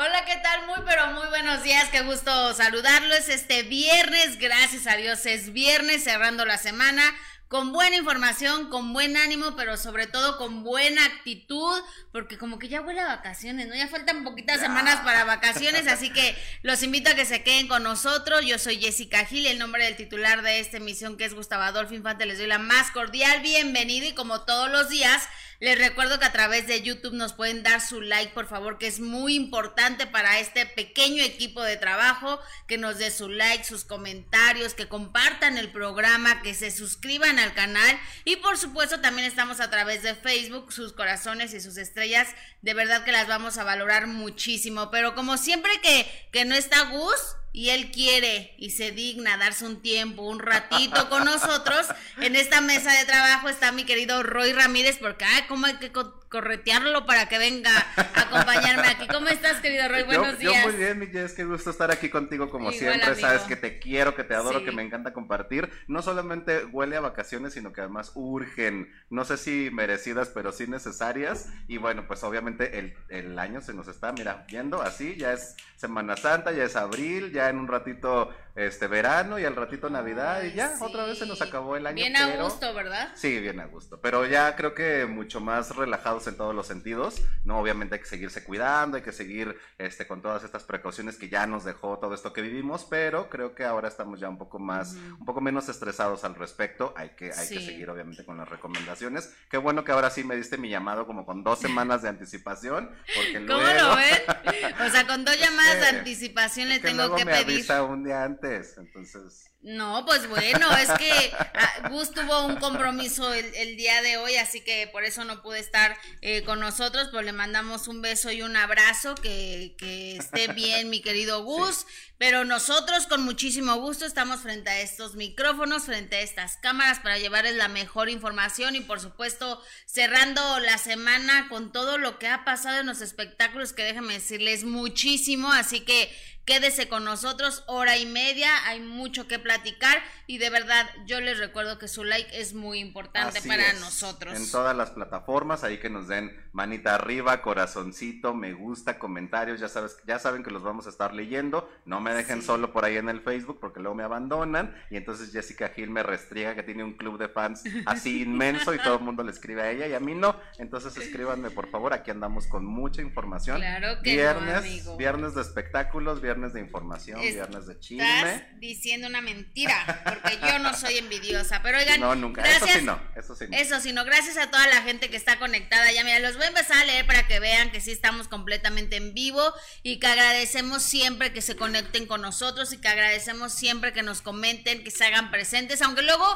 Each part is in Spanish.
Hola, ¿qué tal? Muy, pero muy buenos días. Qué gusto saludarlos este viernes. Gracias a Dios es viernes, cerrando la semana con buena información, con buen ánimo, pero sobre todo con buena actitud, porque como que ya huele a vacaciones, ¿no? Ya faltan poquitas semanas para vacaciones, así que los invito a que se queden con nosotros. Yo soy Jessica Gil, el nombre del titular de esta emisión que es Gustavo Adolfo Infante, les doy la más cordial bienvenida y como todos los días, les recuerdo que a través de YouTube nos pueden dar su like, por favor, que es muy importante para este pequeño equipo de trabajo, que nos dé su like, sus comentarios, que compartan el programa, que se suscriban al canal. Y por supuesto también estamos a través de Facebook, sus corazones y sus estrellas, de verdad que las vamos a valorar muchísimo, pero como siempre que, que no está Gus, y él quiere y se digna darse un tiempo, un ratito con nosotros, en esta mesa de trabajo está mi querido Roy Ramírez, porque, ay, cómo hay que corretearlo para que venga a acompañarme aquí. ¿Cómo estás, querido Roy? Buenos días. Yo muy bien, mi Jess, qué gusto estar aquí contigo como siempre. Sabes que te quiero, que te adoro, que me encanta compartir. No solamente huele a vacaciones, sino que además urgen, no sé si merecidas, pero sí necesarias. Y bueno, pues obviamente el, el año se nos está, mira, viendo así, ya es Semana Santa, ya es abril, ya en un ratito este verano y al ratito Navidad y ya otra vez se nos acabó el año. Bien a gusto, ¿verdad? Sí, bien a gusto, pero ya creo que mucho más relajados en todos los sentidos, ¿no? Obviamente hay que seguirse cuidando, hay que seguir este con todas estas precauciones que ya nos dejó todo esto que vivimos, pero creo que ahora estamos ya un poco más, un poco menos estresados al respecto, hay que, hay que seguir obviamente con las recomendaciones. Qué bueno que ahora sí me diste mi llamado como con dos semanas de anticipación, porque ¿Cómo lo ven? O sea, con dos llamadas de anticipación le tengo que me pedir. Avisa un día antes entonces. No, pues bueno, es que ah, Gus tuvo un compromiso el, día de hoy, así que por eso no pude estar eh, con nosotros, pues le mandamos un beso y un abrazo, que, que esté bien mi querido Gus, pero nosotros con muchísimo gusto estamos frente a estos micrófonos, frente a estas cámaras para llevarles la mejor información y por supuesto cerrando la semana con todo lo que ha pasado en los espectáculos, que déjenme decirles muchísimo, así que Quédese con nosotros, hora y media, hay mucho que platicar y de verdad yo les recuerdo que su like es muy importante para nosotros. En todas las plataformas, ahí que nos den manita arriba, corazoncito, me gusta, comentarios, ya sabes, ya saben que los vamos a estar leyendo, no me dejen solo por ahí en el Facebook porque luego me abandonan y entonces Jessica Gil me restriega que tiene un club de fans así inmenso y todo el mundo le escribe a ella y a mí no, entonces escríbanme por favor, aquí andamos con mucha información. Claro que viernes, viernes de espectáculos, viernes de información, viernes de chisme. Estás diciendo una mentira, porque yo no soy envidiosa. Pero oigan, no, nunca. eso sí no, eso sí no. Eso sí no, gracias a toda la gente que está conectada. Ya mira, los voy empezar a leer para que vean que sí estamos completamente en vivo y que agradecemos siempre que se conecten con nosotros y que agradecemos siempre que nos comenten, que se hagan presentes, aunque luego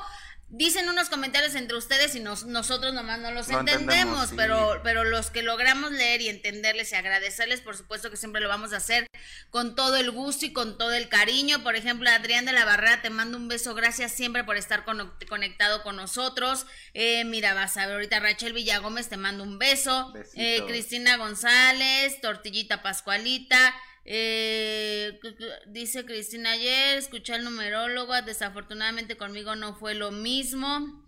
dicen unos comentarios entre ustedes y nosotros nomás no los entendemos, pero, pero los que logramos leer y entenderles y agradecerles, por supuesto que siempre lo vamos a hacer con todo el gusto y con todo el cariño. Por ejemplo, Adrián de la Barrera, te mando un beso, gracias siempre por estar conectado con nosotros. Eh, mira, vas a ver ahorita Rachel Villagómez, te mando un beso. Eh, Cristina González, Tortillita Pascualita. Eh, dice Cristina ayer, escuché al numerólogo, desafortunadamente conmigo no fue lo mismo.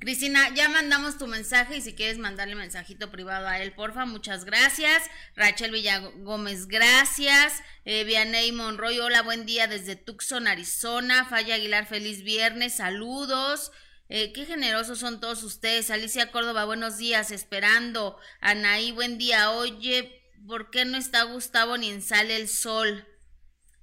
Cristina, ya mandamos tu mensaje y si quieres mandarle mensajito privado a él, porfa, muchas gracias. Rachel Villagómez, gracias. Eh, Vianey Monroy, hola, buen día desde Tucson, Arizona. Falla Aguilar, feliz viernes, saludos. Eh, qué generosos son todos ustedes. Alicia Córdoba, buenos días, esperando. Anaí, buen día. Oye, ¿por qué no está Gustavo ni en Sale el Sol?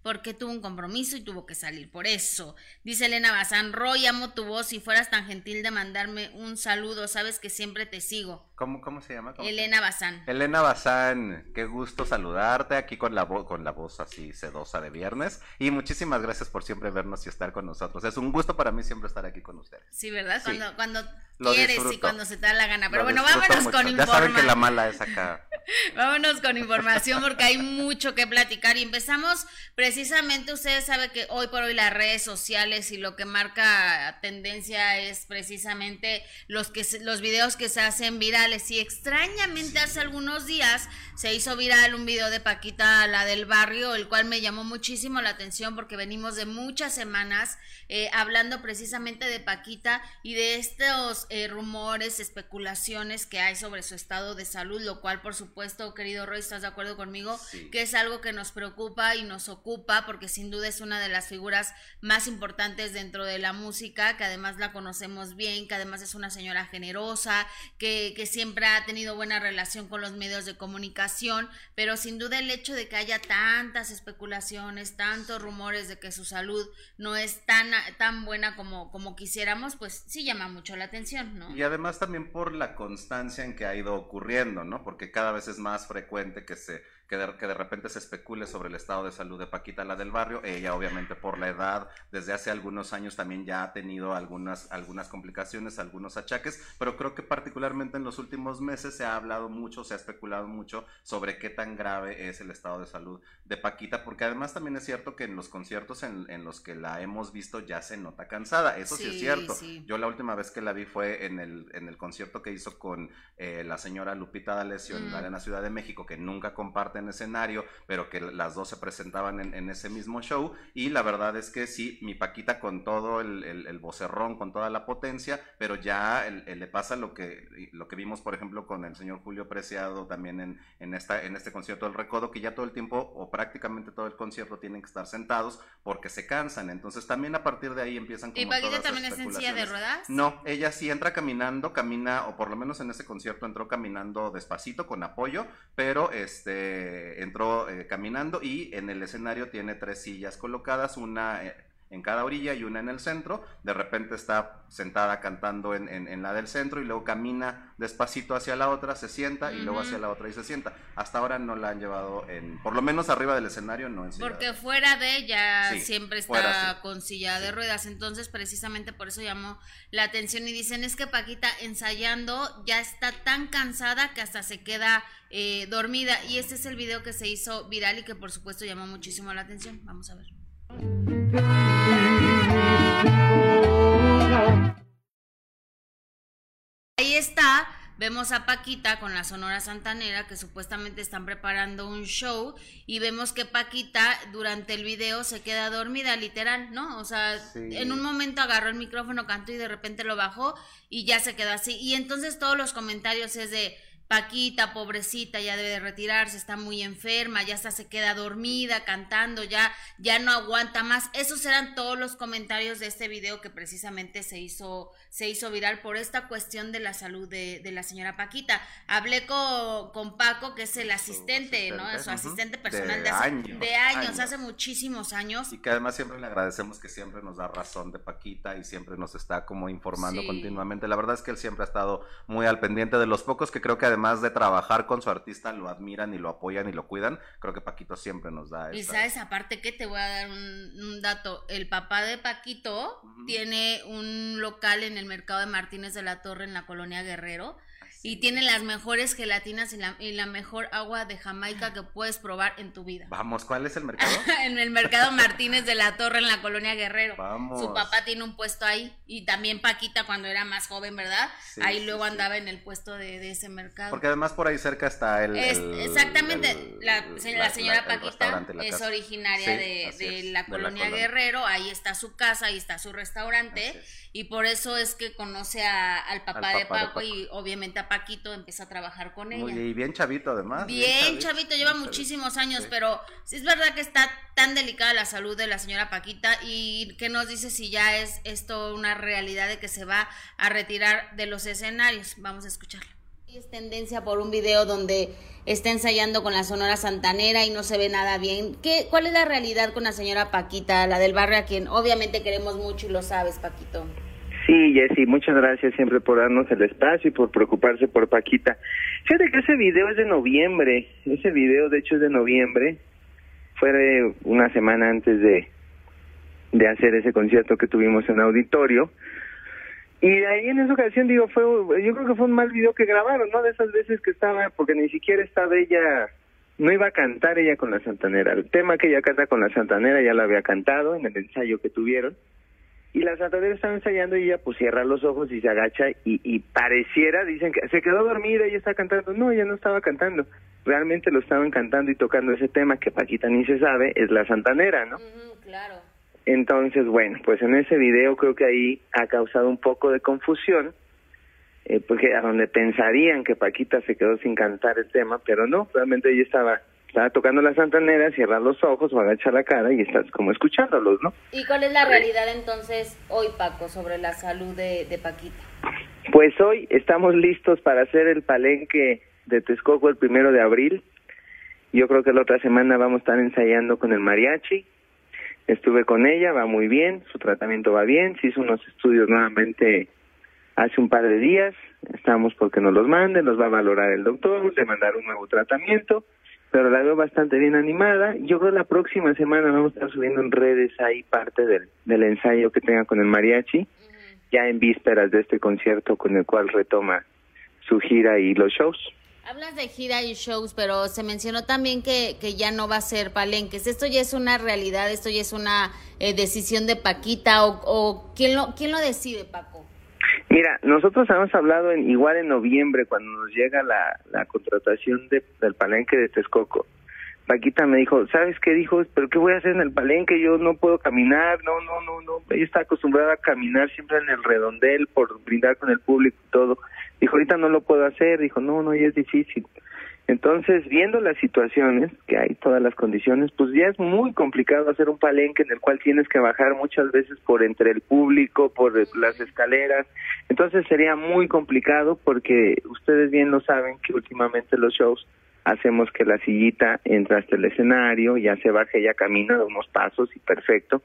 Porque tuvo un compromiso y tuvo que salir por eso. Dice Elena Bazán, Roy, amo tu voz. Si fueras tan gentil de mandarme un saludo, sabes que siempre te sigo. ¿Cómo, cómo se llama? Elena Bazán. Elena Bazán, qué gusto saludarte aquí con la, con la voz así sedosa de viernes. Y muchísimas gracias por siempre vernos y estar con nosotros. Es un gusto para mí siempre estar aquí con ustedes. Sí, ¿verdad? Cuando, cuando quieres y cuando se te da la gana. Pero bueno, vámonos con información. Ya saben que la mala es acá. vámonos con información porque hay mucho que platicar. Y empezamos precisamente, ustedes saben que hoy por hoy las redes sociales y lo que marca tendencia es precisamente los, que, los videos que se hacen virales sociales y extrañamente hace algunos días se hizo viral un video de Paquita, la del barrio, el cual me llamó muchísimo la atención porque venimos de muchas semanas eh, hablando precisamente de Paquita y de estos eh, rumores, especulaciones que hay sobre su estado de salud, lo cual por supuesto, querido Roy, ¿estás de acuerdo conmigo? Que es algo que nos preocupa y nos ocupa porque sin duda es una de las figuras más importantes dentro de la música, que además la conocemos bien, que además es una señora generosa, que, que siempre ha tenido buena relación con los medios de comunicación, pero sin duda el hecho de que haya tantas especulaciones, tantos rumores de que su salud no es tan, tan buena como, como quisiéramos, pues sí llama mucho la atención, ¿no? Y además también por la constancia en que ha ido ocurriendo, ¿no? Porque cada vez es más frecuente que se que de, repente se especule sobre el estado de salud de Paquita, la del barrio. Ella, obviamente, por la edad, desde hace algunos años también ya ha tenido algunas, algunas complicaciones, algunos achaques, pero creo que particularmente en los últimos meses se ha hablado mucho, se ha especulado mucho sobre qué tan grave es el estado de salud de Paquita, porque además también es cierto que en los conciertos en, los que la hemos visto ya se nota cansada, eso sí, es cierto. Yo la última vez que la vi fue en el, en el concierto que hizo con eh, la señora Lupita D'Alessio en la mm. Arena Ciudad de México, que nunca comparten en escenario, pero que las dos se presentaban en, ese mismo show. Y la verdad es que sí, mi Paquita con todo el, el, vocerrón, con toda la potencia, pero ya le pasa lo que, lo que vimos, por ejemplo, con el señor Julio Preciado también en, en, esta, en este concierto del Recodo, que ya todo el tiempo o prácticamente todo el concierto tienen que estar sentados porque se cansan. Entonces también a partir de ahí empiezan como ¿Y Paquita también es en silla de ruedas? No, ella sí entra caminando, camina, o por lo menos en ese concierto entró caminando despacito, con apoyo, pero este entró eh, caminando y en el escenario tiene tres sillas colocadas, una eh, en cada orilla y una en el centro. De repente está sentada cantando en, la del centro y luego camina despacito hacia la otra, se sienta y luego hacia la otra y se sienta. Hasta ahora no la han llevado en, por lo menos arriba del escenario, no en silla Porque fuera de ella siempre está con silla de ruedas. Entonces, precisamente por eso llamó la atención y dicen es que Paquita ensayando ya está tan cansada que hasta se queda eh, dormida. Y este es el video que se hizo viral y que por supuesto llamó muchísimo la atención. Vamos a ver. Ahí está, vemos a Paquita con la Sonora Santanera que supuestamente están preparando un show y vemos que Paquita durante el video se queda dormida, literal, ¿no? O sea, en un momento agarró el micrófono, cantó y de repente lo bajó y ya se quedó así. Y entonces todos los comentarios es de Paquita, pobrecita, ya debe de retirarse, está muy enferma, ya se queda dormida cantando, ya, ya no aguanta más. Esos eran todos los comentarios de este video que precisamente se hizo, se hizo viral por esta cuestión de la salud de, la señora Paquita. Hablé con, con, Paco, que es el asistente, ¿no? Su asistente personal de, años, de años, hace muchísimos años. Y que además siempre le agradecemos que siempre nos da razón de Paquita y siempre nos está como informando continuamente. La verdad es que él siempre ha estado muy al pendiente de los pocos que creo que además más de trabajar con su artista, lo admiran y lo apoyan y lo cuidan. Creo que Paquito siempre nos da Y sabes, aparte que te voy a dar un, dato. El papá de Paquito tiene un local en el mercado de Martínez de la Torre en la colonia Guerrero y tiene las mejores gelatinas y la, y la, mejor agua de Jamaica que puedes probar en tu vida. Vamos, ¿cuál es el mercado? en el mercado Martínez de la Torre en la colonia Guerrero. Vamos. Su papá tiene un puesto ahí y también Paquita cuando era más joven, ¿verdad? ahí luego andaba en el puesto de, ese mercado. Porque además por ahí cerca está el... exactamente, la, señora Paquita es originaria de, la colonia Guerrero, ahí está su casa, ahí está su restaurante y por eso es que conoce al papá, de, Paco, y obviamente a Paquito empieza a trabajar con ella. y bien chavito además. Bien, chavito, lleva muchísimos años, pero sí es verdad que está tan delicada la salud de la señora Paquita y que nos dice si ya es esto una realidad de que se va a retirar de los escenarios. Vamos a escucharlo. Es tendencia por un video donde está ensayando con la Sonora Santanera y no se ve nada bien. ¿Qué, ¿Cuál es la realidad con la señora Paquita, la del barrio a quien obviamente queremos mucho y lo sabes, Paquito? Sí, Jessy, muchas gracias siempre por darnos el espacio y por preocuparse por Paquita. Fíjate que ese video es de noviembre, ese video de hecho es de noviembre, fue una semana antes de, de hacer ese concierto que tuvimos en auditorio y ahí en esa ocasión, digo, fue, yo creo que fue un mal video que grabaron, ¿no? De esas veces que estaba, porque ni siquiera estaba ella, no iba a cantar ella con la Santanera. El tema que ella canta con la Santanera ya lo había cantado en el ensayo que tuvieron. Y la santanera estaba ensayando y ella pues cierra los ojos y se agacha y, y pareciera, dicen que se quedó dormida y está cantando. No, ella no estaba cantando. Realmente lo estaban cantando y tocando ese tema que Paquita ni se sabe, es la santanera, ¿no? claro. Entonces, bueno, pues en ese video creo que ahí ha causado un poco de confusión, eh, porque a donde pensarían que Paquita se quedó sin cantar el tema, pero no, realmente ella estaba estaba tocando la santanera, cierra los ojos o agacha la cara y estás como escuchándolos, ¿no? ¿Y cuál es la realidad entonces hoy, Paco, sobre la salud de, de Paquita? Pues hoy estamos listos para hacer el palenque de Texcoco el primero de abril. Yo creo que la otra semana vamos a estar ensayando con el mariachi. Estuve con ella, va muy bien, su tratamiento va bien, se hizo unos estudios nuevamente hace un par de días, estamos porque nos los manden, nos va a valorar el doctor, de mandar un nuevo tratamiento pero la veo bastante bien animada. Yo creo que la próxima semana vamos a estar subiendo en redes ahí parte del, del ensayo que tenga con el mariachi, ya en vísperas de este concierto con el cual retoma su gira y los shows. Hablas de gira y shows, pero se mencionó también que, que ya no va a ser palenques. ¿Esto ya es una realidad? ¿Esto ya es una eh, decisión de Paquita? ¿O, o quién, lo, quién lo decide, Paco? Mira, nosotros hemos hablado en, igual en noviembre cuando nos llega la, la contratación de, del palenque de Texcoco. Paquita me dijo, ¿sabes qué dijo? ¿Pero qué voy a hacer en el palenque? Yo no puedo caminar, no, no, no, no. Ella está acostumbrada a caminar siempre en el redondel por brindar con el público y todo. Dijo, ahorita no lo puedo hacer. Dijo, no, no, ya es difícil. Entonces, viendo las situaciones, que hay todas las condiciones, pues ya es muy complicado hacer un palenque en el cual tienes que bajar muchas veces por entre el público, por las escaleras. Entonces sería muy complicado porque ustedes bien lo saben que últimamente los shows hacemos que la sillita entre hasta el escenario, ya se baje, ya camina unos pasos y perfecto,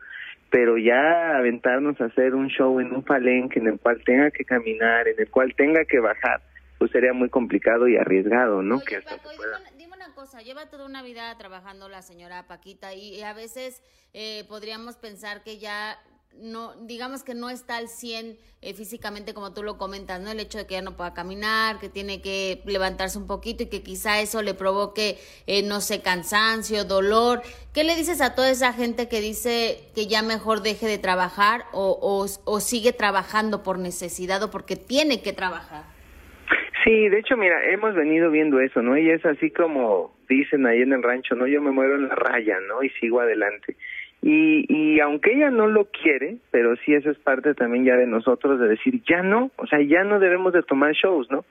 pero ya aventarnos a hacer un show en un palenque en el cual tenga que caminar, en el cual tenga que bajar, pues sería muy complicado y arriesgado, ¿no? que hasta dime, una cosa, lleva toda una vida trabajando la señora Paquita y, a veces eh, podríamos pensar que ya no, digamos que no está al 100 eh, físicamente como tú lo comentas, ¿no? El hecho de que ya no pueda caminar, que tiene que levantarse un poquito y que quizá eso le provoque, eh, no sé, cansancio, dolor. ¿Qué le dices a toda esa gente que dice que ya mejor deje de trabajar o, o, o sigue trabajando por necesidad o porque tiene que trabajar? Sí, de hecho, mira, hemos venido viendo eso, ¿no? Y es así como dicen ahí en el rancho, ¿no? Yo me muero en la raya, ¿no? Y sigo adelante. Y, y aunque ella no lo quiere, pero sí eso es parte también ya de nosotros de decir, ya no, o sea, ya no debemos de tomar shows, ¿no?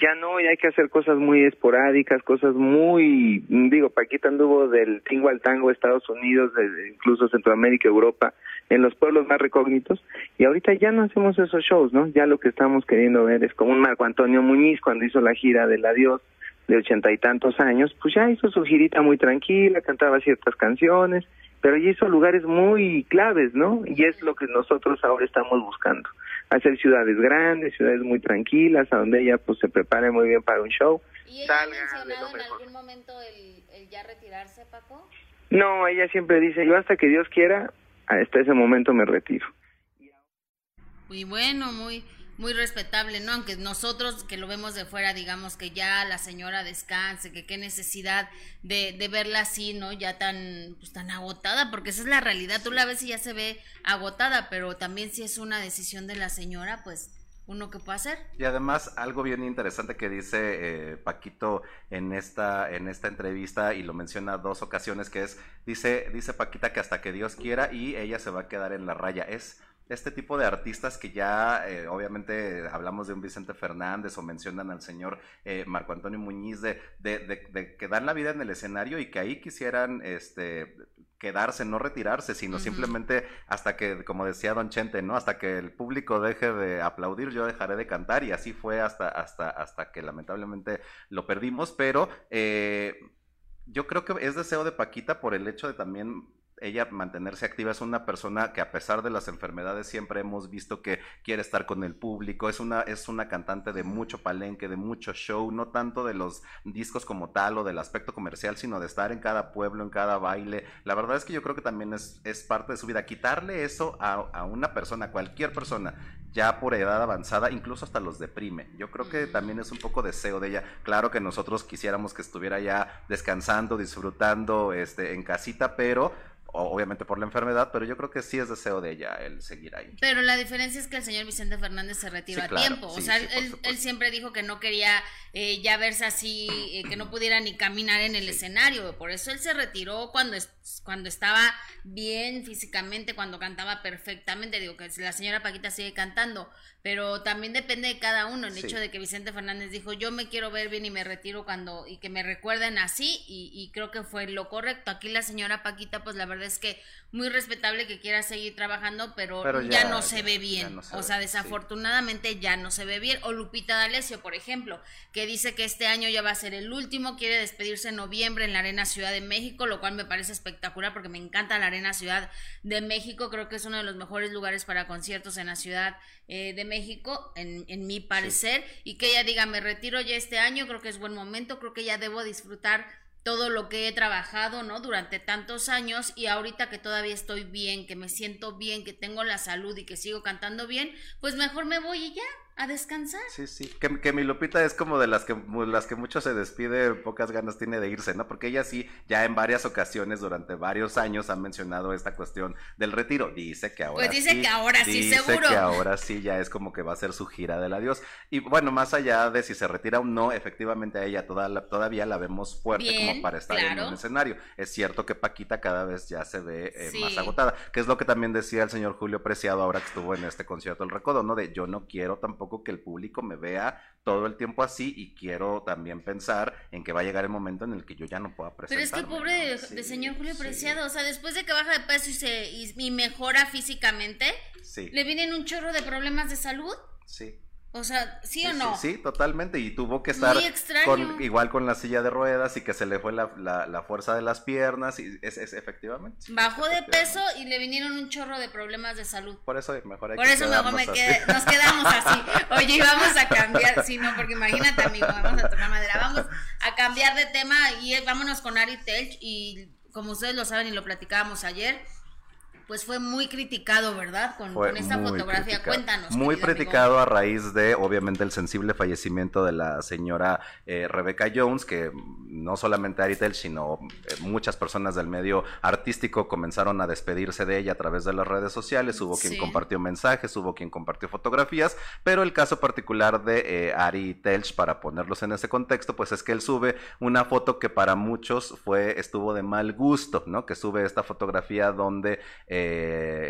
Ya no, ya hay que hacer cosas muy esporádicas, cosas muy, digo, Paquita anduvo del tingo al tango, Estados Unidos, de, incluso Centroamérica, Europa, en los pueblos más recógnitos, y ahorita ya no hacemos esos shows, ¿no? Ya lo que estamos queriendo ver es como un Marco Antonio Muñiz cuando hizo la gira del adiós de ochenta y tantos años, pues ya hizo su girita muy tranquila, cantaba ciertas canciones, pero ya hizo lugares muy claves, ¿no? Y es lo que nosotros ahora estamos buscando, hacer ciudades grandes, ciudades muy tranquilas, a donde ella pues se prepare muy bien para un show. ¿Y ella ha mencionado en algún momento el, el ya retirarse, Paco? No, ella siempre dice, yo hasta que Dios quiera, hasta ese momento me retiro. Muy bueno, muy muy respetable, ¿no? Aunque nosotros que lo vemos de fuera, digamos que ya la señora descanse, que qué necesidad de, de verla así, ¿no? Ya tan, pues, tan agotada, porque esa es la realidad. Tú la ves y ya se ve agotada, pero también si es una decisión de la señora, pues uno que puede hacer. Y además algo bien interesante que dice eh, Paquito en esta en esta entrevista y lo menciona dos ocasiones que es dice dice Paquita que hasta que Dios quiera y ella se va a quedar en la raya es este tipo de artistas que ya, eh, obviamente, hablamos de un Vicente Fernández o mencionan al señor eh, Marco Antonio Muñiz, de, de, de, que dan la vida en el escenario y que ahí quisieran este, quedarse, no retirarse, sino simplemente hasta que, como decía Don Chente, ¿no? Hasta que el público deje de aplaudir, yo dejaré de cantar y así fue hasta, hasta, hasta que lamentablemente lo perdimos, pero eh, yo creo que es deseo de Paquita por el hecho de también ella mantenerse activa es una persona que a pesar de las enfermedades siempre hemos visto que quiere estar con el público, es una, es una cantante de mucho palenque, de mucho show, no tanto de los discos como tal o del aspecto comercial, sino de estar en cada pueblo, en cada baile. La verdad es que yo creo que también es, es parte de su vida. Quitarle eso a, a una persona, cualquier persona, ya por edad avanzada, incluso hasta los deprime. Yo creo que también es un poco deseo de ella. Claro que nosotros quisiéramos que estuviera ya descansando, disfrutando este, en casita, pero obviamente por la enfermedad, pero yo creo que sí es deseo de ella el seguir ahí. Pero la diferencia es que el señor Vicente Fernández se retiró a tiempo, o sea, él, siempre dijo que no quería eh, ya verse así, eh, que no pudiera ni caminar en el escenario, por eso él se retiró cuando, cuando estaba bien físicamente, cuando cantaba perfectamente, digo que la señora Paquita sigue cantando, pero también depende de cada uno, el hecho de que Vicente Fernández dijo, yo me quiero ver bien y me retiro cuando, y que me recuerden así, y, y creo que fue lo correcto. Aquí la señora Paquita, pues la verdad es que muy respetable que quiera seguir trabajando, pero, ya, no se ve bien. o sea, desafortunadamente ya no se ve bien. O Lupita D'Alessio, por ejemplo, que dice que este año ya va a ser el último, quiere despedirse en noviembre en la Arena Ciudad de México, lo cual me parece espectacular porque me encanta la Arena Ciudad de México, creo que es uno de los mejores lugares para conciertos en la Ciudad eh, de México, en, en mi parecer, y que ella diga, me retiro ya este año, creo que es buen momento, creo que ya debo disfrutar todo lo que he trabajado, ¿no? Durante tantos años y ahorita que todavía estoy bien, que me siento bien, que tengo la salud y que sigo cantando bien, pues mejor me voy y ya, a descansar. Sí, sí, que, que, mi Lupita es como de las que, las que mucho se despide, pocas ganas tiene de irse, ¿no? Porque ella sí, ya en varias ocasiones durante varios años ha mencionado esta cuestión del retiro. Dice que ahora Pues dice que ahora sí, seguro. Dice que ahora sí ya es como que va a ser su gira del adiós. Y bueno, más allá de si se retira o no, efectivamente a ella toda todavía la vemos fuerte como para estar en un escenario. Es cierto que Paquita cada vez ya se ve eh, más agotada, que es lo que también decía el señor Julio Preciado ahora que estuvo en este concierto El Recodo, ¿no? De yo no quiero tampoco que el público me vea todo el tiempo así y quiero también pensar en que va a llegar el momento en el que yo ya no pueda presentar. Pero es que pobre de, señor Julio Preciado, o sea, después de que baja de peso y se y, mejora físicamente, le vienen un chorro de problemas de salud. Sí. O sea, ¿sí, o no? Sí, totalmente. Y tuvo que estar con, igual con la silla de ruedas y que se le fue la, la, fuerza de las piernas. Y es, es efectivamente. Bajó de peso y le vinieron un chorro de problemas de salud. Por eso mejor hay Por eso mejor me quedé, nos quedamos así. Oye, vamos a cambiar. Sí, no, porque imagínate, amigo, vamos a tomar madera. Vamos a cambiar de tema y vámonos con Ari Telch. Y como ustedes lo saben y lo platicábamos ayer pues fue muy criticado, ¿verdad? Con, esta fotografía. Cuéntanos. Muy criticado a raíz de, obviamente, el sensible fallecimiento de la señora eh, Rebecca Jones, que no solamente Aritel, sino eh, muchas personas del medio artístico comenzaron a despedirse de ella a través de las redes sociales. Hubo quien compartió mensajes, hubo quien compartió fotografías, pero el caso particular de eh, Ari Telch, para ponerlos en ese contexto, pues es que él sube una foto que para muchos fue, estuvo de mal gusto, ¿no? Que sube esta fotografía donde eh,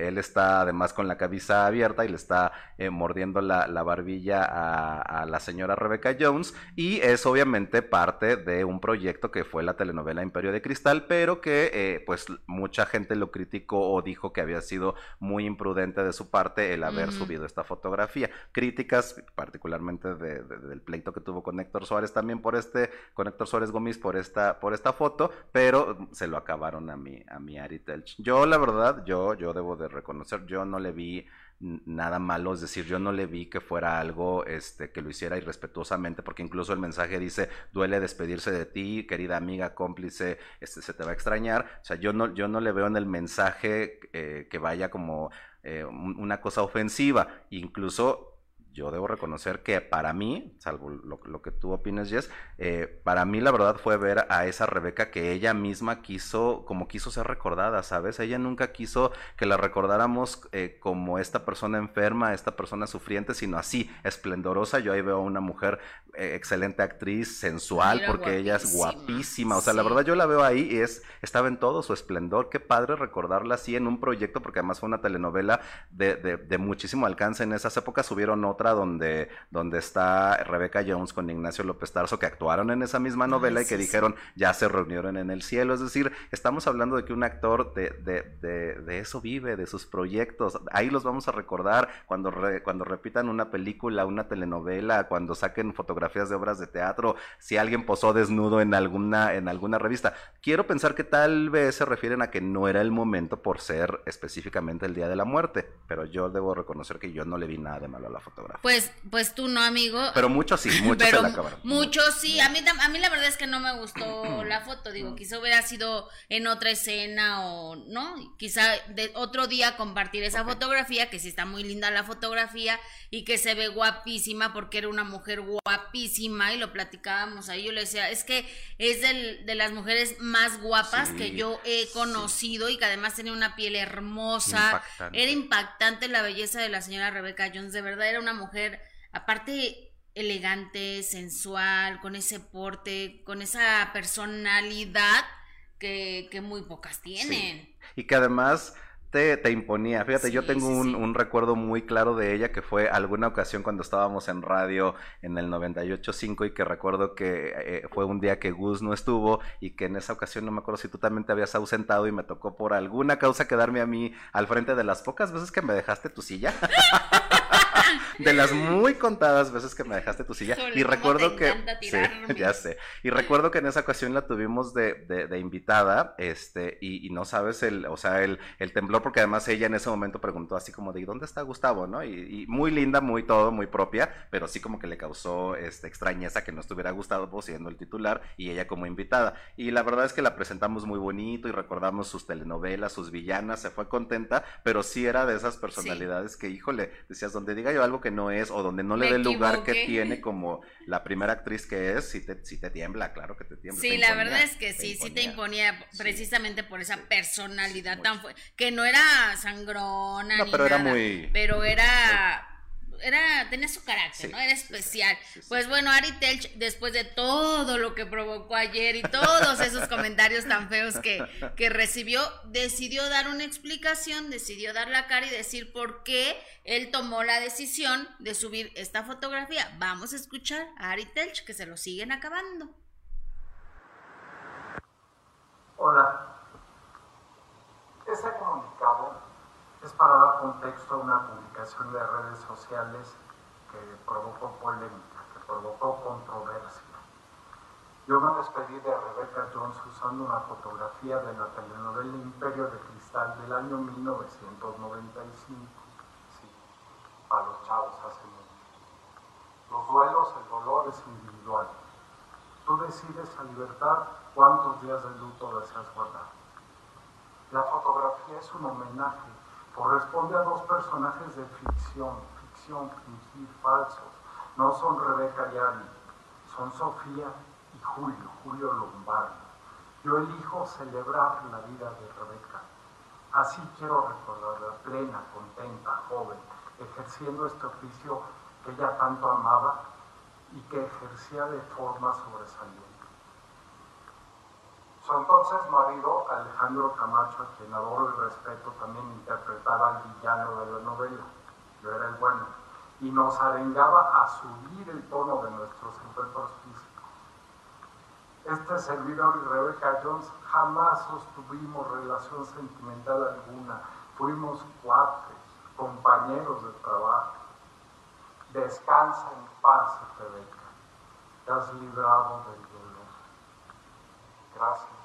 él está además con la cabeza abierta y le está eh, mordiendo la, barbilla a, la señora Rebecca Jones y es obviamente parte de un proyecto que fue la telenovela Imperio de Cristal, pero que eh, pues mucha gente lo criticó o dijo que había sido muy imprudente de su parte el haber subido esta fotografía. Críticas particularmente del pleito que tuvo con Héctor Suárez también por este, con Héctor Suárez Gómez por esta, por esta foto, pero se lo acabaron a mi, a mi Ari Telch. Yo la verdad, yo yo, debo de reconocer, yo no le vi nada malo, es decir, yo no le vi que fuera algo este, que lo hiciera irrespetuosamente, porque incluso el mensaje dice, duele despedirse de ti, querida amiga, cómplice, este, se te va a extrañar, o sea, yo no, yo no le veo en el mensaje eh, que vaya como eh, una cosa ofensiva, incluso yo debo reconocer que para mí, salvo lo, que tú opines, Jess, eh, para mí la verdad fue ver a esa Rebeca que ella misma quiso, como quiso ser recordada, ¿sabes? Ella nunca quiso que la recordáramos eh, como esta persona enferma, esta persona sufriente, sino así, esplendorosa. Yo ahí veo a una mujer eh, excelente actriz, sensual, porque ella es guapísima. O sea, la verdad yo la veo ahí y es, estaba en todo su esplendor. Qué padre recordarla así en un proyecto, porque además fue una telenovela de, de, de muchísimo alcance. En esas épocas subieron otra donde, donde está Rebecca Jones con Ignacio López Tarso, que actuaron en esa misma novela y que dijeron ya se reunieron en el cielo. Es decir, estamos hablando de que un actor de, de, de, eso vive, de sus proyectos. Ahí los vamos a recordar cuando, cuando repitan una película, una telenovela, cuando saquen fotografías de obras de teatro, si alguien posó desnudo en alguna, en alguna revista. Quiero pensar que tal vez se refieren a que no era el momento por ser específicamente el día de la muerte, pero yo debo reconocer que yo no le vi nada de malo a la fotografía. Pues, pues tú no, amigo. Pero muchos sí, muchos se la acabaron. Muchos sí, a mí, a mí la verdad es que no me gustó la foto, digo, quizá hubiera sido en otra escena o, ¿no? Quizá de otro día compartir esa fotografía, que sí está muy linda la fotografía y que se ve guapísima porque era una mujer guapísima y lo platicábamos ahí, yo le decía, es que es de las mujeres más guapas que yo he conocido y que además tenía una piel hermosa, era impactante la belleza de la señora Rebecca Jones, de verdad era una mujer, aparte elegante, sensual, con ese porte, con esa personalidad que, que muy pocas tienen. Y que además te, te imponía. Fíjate, yo tengo un, un, recuerdo muy claro de ella que fue alguna ocasión cuando estábamos en radio en el 98.5 y que recuerdo que eh, fue un día que Gus no estuvo y que en esa ocasión no me acuerdo si tú también te habías ausentado y me tocó por alguna causa quedarme a mí al frente de las pocas veces que me dejaste tu silla. de las muy contadas veces que me dejaste tu silla. y recuerdo que. Sí, ya sé. Y recuerdo que en esa ocasión la tuvimos de, de, invitada, este, y, no sabes el, o sea, el, el, temblor, porque además ella en ese momento preguntó así como de ¿dónde está Gustavo? ¿no? Y, muy linda, muy todo, muy propia, pero sí como que le causó este, extrañeza que no estuviera Gustavo siendo el titular y ella como invitada. Y la verdad es que la presentamos muy bonito y recordamos sus telenovelas, sus villanas, se fue contenta, pero sí era de esas personalidades que, híjole, decías, donde diga yo algo que no es o donde no le dé el lugar que tiene como la primera actriz que es, si te, si te tiembla, claro que te tiembla. Sí, la verdad es que sí, sí te imponía precisamente por esa personalidad tan fuerte, que no era sangrona. No, pero era muy... Pero era era, tenía su carácter, ¿no? Era especial. pues bueno, Ari Telch, después de todo lo que provocó ayer y todos esos comentarios tan feos que, que recibió, decidió dar una explicación, decidió dar la cara y decir por qué él tomó la decisión de subir esta fotografía. Vamos a escuchar a Ari Telch, que se lo siguen acabando. Hola. Ese comunicado es para dar contexto a una publicación de redes sociales que provocó polémica, que provocó controversia. Yo me despedí de Rebecca Jones usando una fotografía de la telenovela Imperio de Cristal del año 1995. Sí, para los chavos hace mucho. Los duelos, el dolor es individual. Tú decides a libertad cuántos días de luto deseas guardar. La fotografía es un homenaje corresponde a dos personajes de ficción, ficción, fingir, falsos. No son Rebeca y Ari, son Sofía y Julio, Julio Lombardo. Yo elijo celebrar la vida de Rebeca. Así quiero recordarla plena, contenta, joven, ejerciendo este oficio que ella tanto amaba y que ejercía de forma sobresaliente. Su entonces marido, Alejandro Camacho, a quien adoro y respeto, también interpretaba al villano de la novela. Yo era el bueno. Y nos arengaba a subir el tono de nuestros encuentros físicos. Este servidor y Rebecca Jones jamás sostuvimos relación sentimental alguna. Fuimos cuates, compañeros de trabajo. Descansa en paz, Rebeca. Te has librado del dolor. Gracias.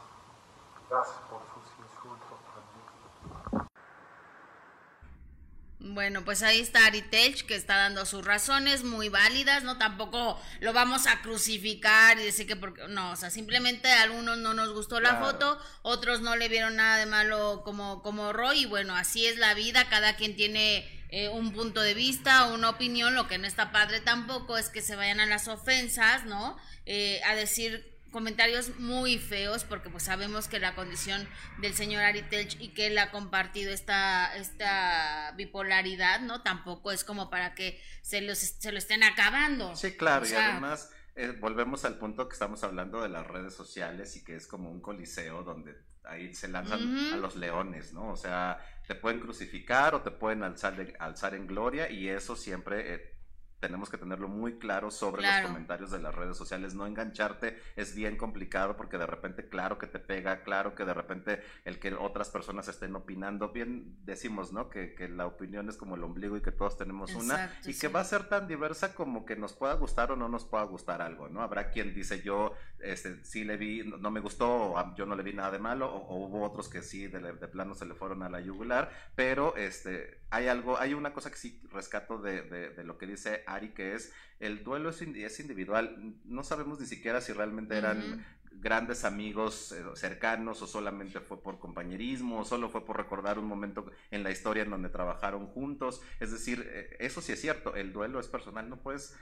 Bueno, pues ahí está Ari Telch, que está dando sus razones muy válidas, ¿no? Tampoco lo vamos a crucificar y decir que porque, no, o sea, simplemente a algunos no nos gustó la foto, otros no le vieron nada de malo como, como Roy, y bueno, así es la vida, cada quien tiene eh, un punto de vista, una opinión, lo que no está padre tampoco es que se vayan a las ofensas, ¿no? Eh, a decir comentarios muy feos porque pues sabemos que la condición del señor Ari Telch y que él ha compartido esta, esta bipolaridad, ¿no? Tampoco es como para que se, los, se lo estén acabando. Sí, claro, y además eh, volvemos al punto que estamos hablando de las redes sociales y que es como un coliseo donde ahí se lanzan a los leones, ¿no? O sea, te pueden crucificar o te pueden alzar, alzar en gloria y eso siempre... Eh, tenemos que tenerlo muy claro sobre los comentarios de las redes sociales. No engancharte es bien complicado porque de repente, claro que te pega, claro que de repente el que otras personas estén opinando, bien decimos, ¿no? Que, que la opinión es como el ombligo y que todos tenemos una y que va a ser tan diversa como que nos pueda gustar o no nos pueda gustar algo, ¿no? Habrá quien dice yo, este, sí le vi, no, me gustó, yo no le vi nada de malo, o, hubo otros que sí, de, de, plano se le fueron a la yugular, pero este, hay algo, hay una cosa que sí rescato de, de lo que dice Ari, que es el duelo es, es, individual. No sabemos ni siquiera si realmente eran grandes amigos eh, cercanos o solamente fue por compañerismo o solo fue por recordar un momento en la historia en donde trabajaron juntos. Es decir, eh, eso sí es cierto, el duelo es personal, no puedes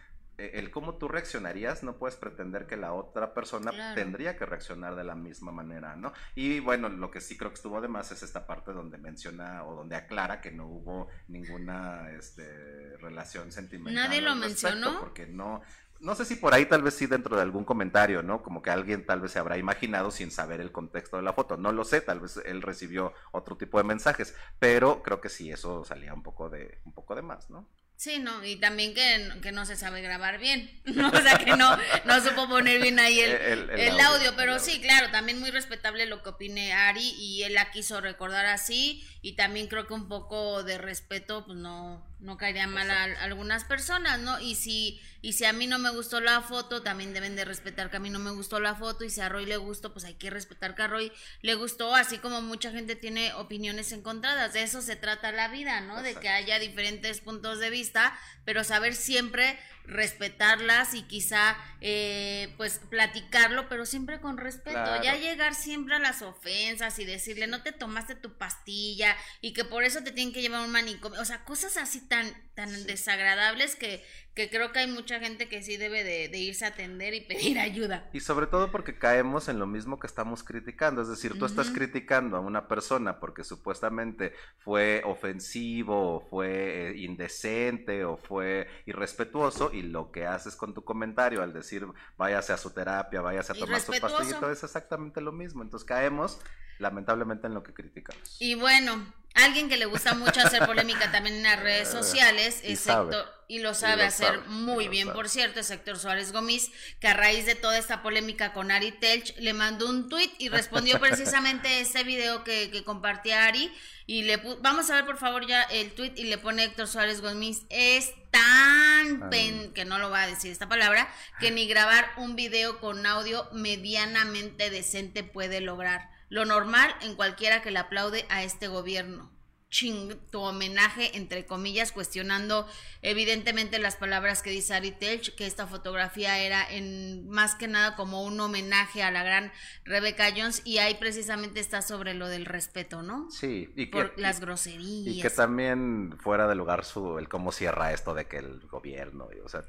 el cómo tú reaccionarías, no puedes pretender que la otra persona tendría que reaccionar de la misma manera, ¿no? Y bueno, lo que sí creo que estuvo además es esta parte donde menciona o donde aclara que no hubo ninguna este, relación sentimental. Nadie lo mencionó. Porque no, no sé si por ahí tal vez sí dentro de algún comentario, ¿no? Como que alguien tal vez se habrá imaginado sin saber el contexto de la foto. No lo sé, tal vez él recibió otro tipo de mensajes, pero creo que sí, eso salía un poco de, un poco de más, ¿no? Sí, no, y también que, que, no se sabe grabar bien, ¿no? o sea, que no, no supo poner bien ahí el, el, audio, pero sí, claro, también muy respetable lo que opine Ari y él la quiso recordar así y también creo que un poco de respeto, pues no, no caería mal a, algunas personas, ¿no? Y si, y si a mí no me gustó la foto, también deben de respetar que a mí no me gustó la foto y si a Roy le gustó, pues hay que respetar que a Roy le gustó, así como mucha gente tiene opiniones encontradas, de eso se trata la vida, ¿no? De que haya diferentes puntos de vista, pero saber siempre respetarlas y quizá eh, pues platicarlo, pero siempre con respeto. Ya llegar siempre a las ofensas y decirle no te tomaste tu pastilla y que por eso te tienen que llevar un manicomio, o sea, cosas así tan, tan desagradables que, que creo que hay mucha gente que sí debe de, irse a atender y pedir ayuda. Y sobre todo porque caemos en lo mismo que estamos criticando, es decir, tú estás criticando a una persona porque supuestamente fue ofensivo, o fue eh, indecente o fue irrespetuoso y lo que haces con tu comentario al decir váyase a su terapia, váyase a tomar su pastillito es exactamente lo mismo, entonces caemos lamentablemente en lo que criticamos. Y bueno, alguien que le gusta mucho hacer polémica también en las redes eh, sociales es Héctor, y lo sabe hacer muy bien, por cierto, es Héctor Suárez Gómez, que a raíz de toda esta polémica con Ari Telch le mandó un tweet y respondió precisamente ese video que, que compartía Ari y le vamos a ver por favor ya el tweet y le pone Héctor Suárez Gómez es tan pen que no lo va a decir esta palabra que ni grabar un video con audio medianamente decente puede lograr lo normal en cualquiera que le aplaude a este gobierno. Ching, tu homenaje, entre comillas, cuestionando evidentemente las palabras que dice Ari Telch, que esta fotografía era en más que nada como un homenaje a la gran Rebecca Jones, y ahí precisamente está sobre lo del respeto, ¿no? Sí, y Por las groserías. Y que también fuera de lugar su, el cómo cierra esto de que el gobierno, o sea,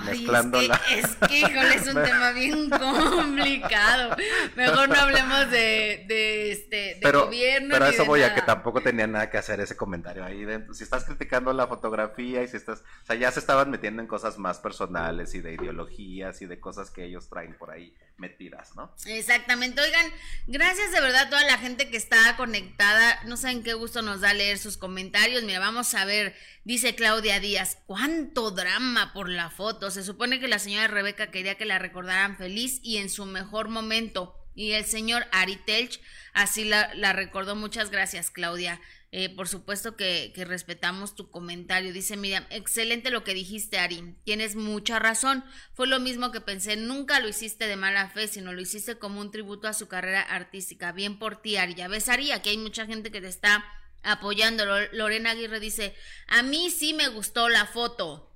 mezclando es que, híjole, es un tema bien complicado. Mejor no hablemos de, de este de gobierno. Pero eso voy a que tampoco tenía nada que hacer ese comentario ahí dentro. Si estás criticando la fotografía y si estás, o sea, ya se estaban metiendo en cosas más personales y de ideologías y de cosas que ellos traen por ahí metidas, ¿no? Exactamente. Oigan, gracias de verdad a toda la gente que está conectada. No saben qué gusto nos da leer sus comentarios. Mira, vamos a ver, dice Claudia Díaz, cuánto drama por la foto. Se supone que la señora Rebeca quería que la recordaran feliz y en su mejor momento. Y el señor Ari Telch así la, la recordó. Muchas gracias, Claudia. Eh, por supuesto que, que, respetamos tu comentario. Dice Miriam, excelente lo que dijiste, Ari. Tienes mucha razón. Fue lo mismo que pensé. Nunca lo hiciste de mala fe, sino lo hiciste como un tributo a su carrera artística. Bien por ti, Ari. Ya ves, Ari, aquí hay mucha gente que te está apoyando. Lorena Aguirre dice, a mí sí me gustó la foto.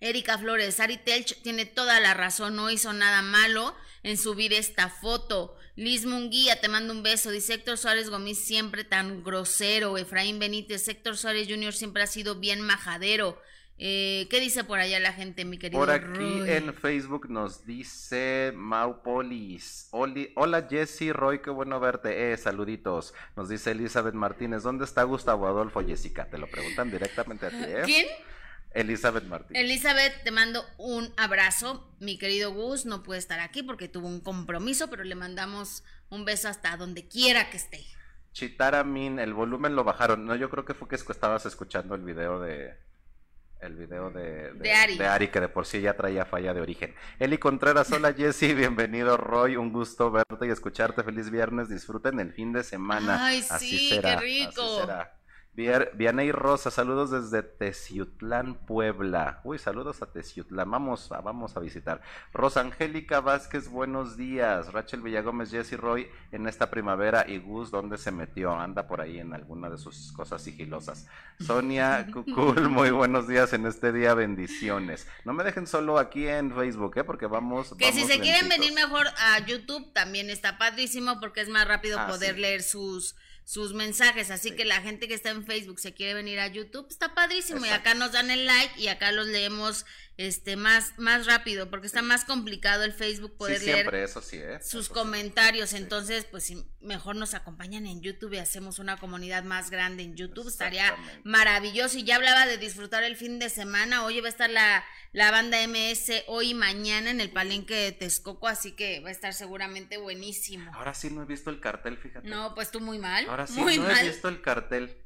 Erika Flores, Ari Telch tiene toda la razón, no hizo nada malo en subir esta foto. Liz Munguía, te mando un beso. Dice Héctor Suárez Gómez, siempre tan grosero. Efraín Benítez, Héctor Suárez Jr. siempre ha sido bien majadero. Eh, ¿Qué dice por allá la gente, mi querido? Por aquí en Facebook nos dice Maupolis. Hola Jesse, Roy, qué bueno verte. Eh, saluditos. Nos dice Elizabeth Martínez, ¿dónde está Gustavo Adolfo Jessica? Te lo preguntan directamente a ti, ¿eh? ¿Quién? Elizabeth Martínez. Elizabeth, te mando un abrazo. Mi querido Gus no puede estar aquí porque tuvo un compromiso, pero le mandamos un beso hasta donde quiera que esté. Chitara Min, el volumen lo bajaron. No, yo creo que fue que estabas escuchando el video de, el video de, de, Ari. de, Ari. que de por sí ya traía falla de origen. Eli Contreras, hola Jessy, bienvenido Roy, un gusto verte y escucharte. Feliz viernes, disfruten el fin de semana. Ay, sí, qué rico. Así será. Vianey Rosa, saludos desde Teciutlán, Puebla. Uy, saludos a Teciutlán. Vamos a, vamos a visitar. Rosa Angélica Vázquez, buenos días. Rachel Villagómez, Jesse Roy, en esta primavera. Y Gus, ¿dónde se metió? Anda por ahí en alguna de sus cosas sigilosas. Sonia Cucul, muy buenos días en este día. Bendiciones. No me dejen solo aquí en Facebook, ¿eh? Porque vamos. Que si se quieren venir mejor a YouTube, también está padrísimo porque es más rápido ah, poder leer sus sus mensajes. Así que la gente que está en Facebook se quiere venir a YouTube, está padrísimo. Y acá nos dan el like y acá los leemos este más más rápido porque está más complicado el Facebook poder leer eso sí, ¿eh? sus comentarios. Entonces pues si mejor nos acompañan en YouTube y hacemos una comunidad más grande en YouTube. Estaría maravilloso. Y ya hablaba de disfrutar el fin de semana. Hoy va a estar la, la banda MS hoy y mañana en el palenque de Texcoco así que va a estar seguramente buenísimo. Ahora sí no he visto el cartel fíjate. No pues tú muy mal. Ahora sí muy no he visto el cartel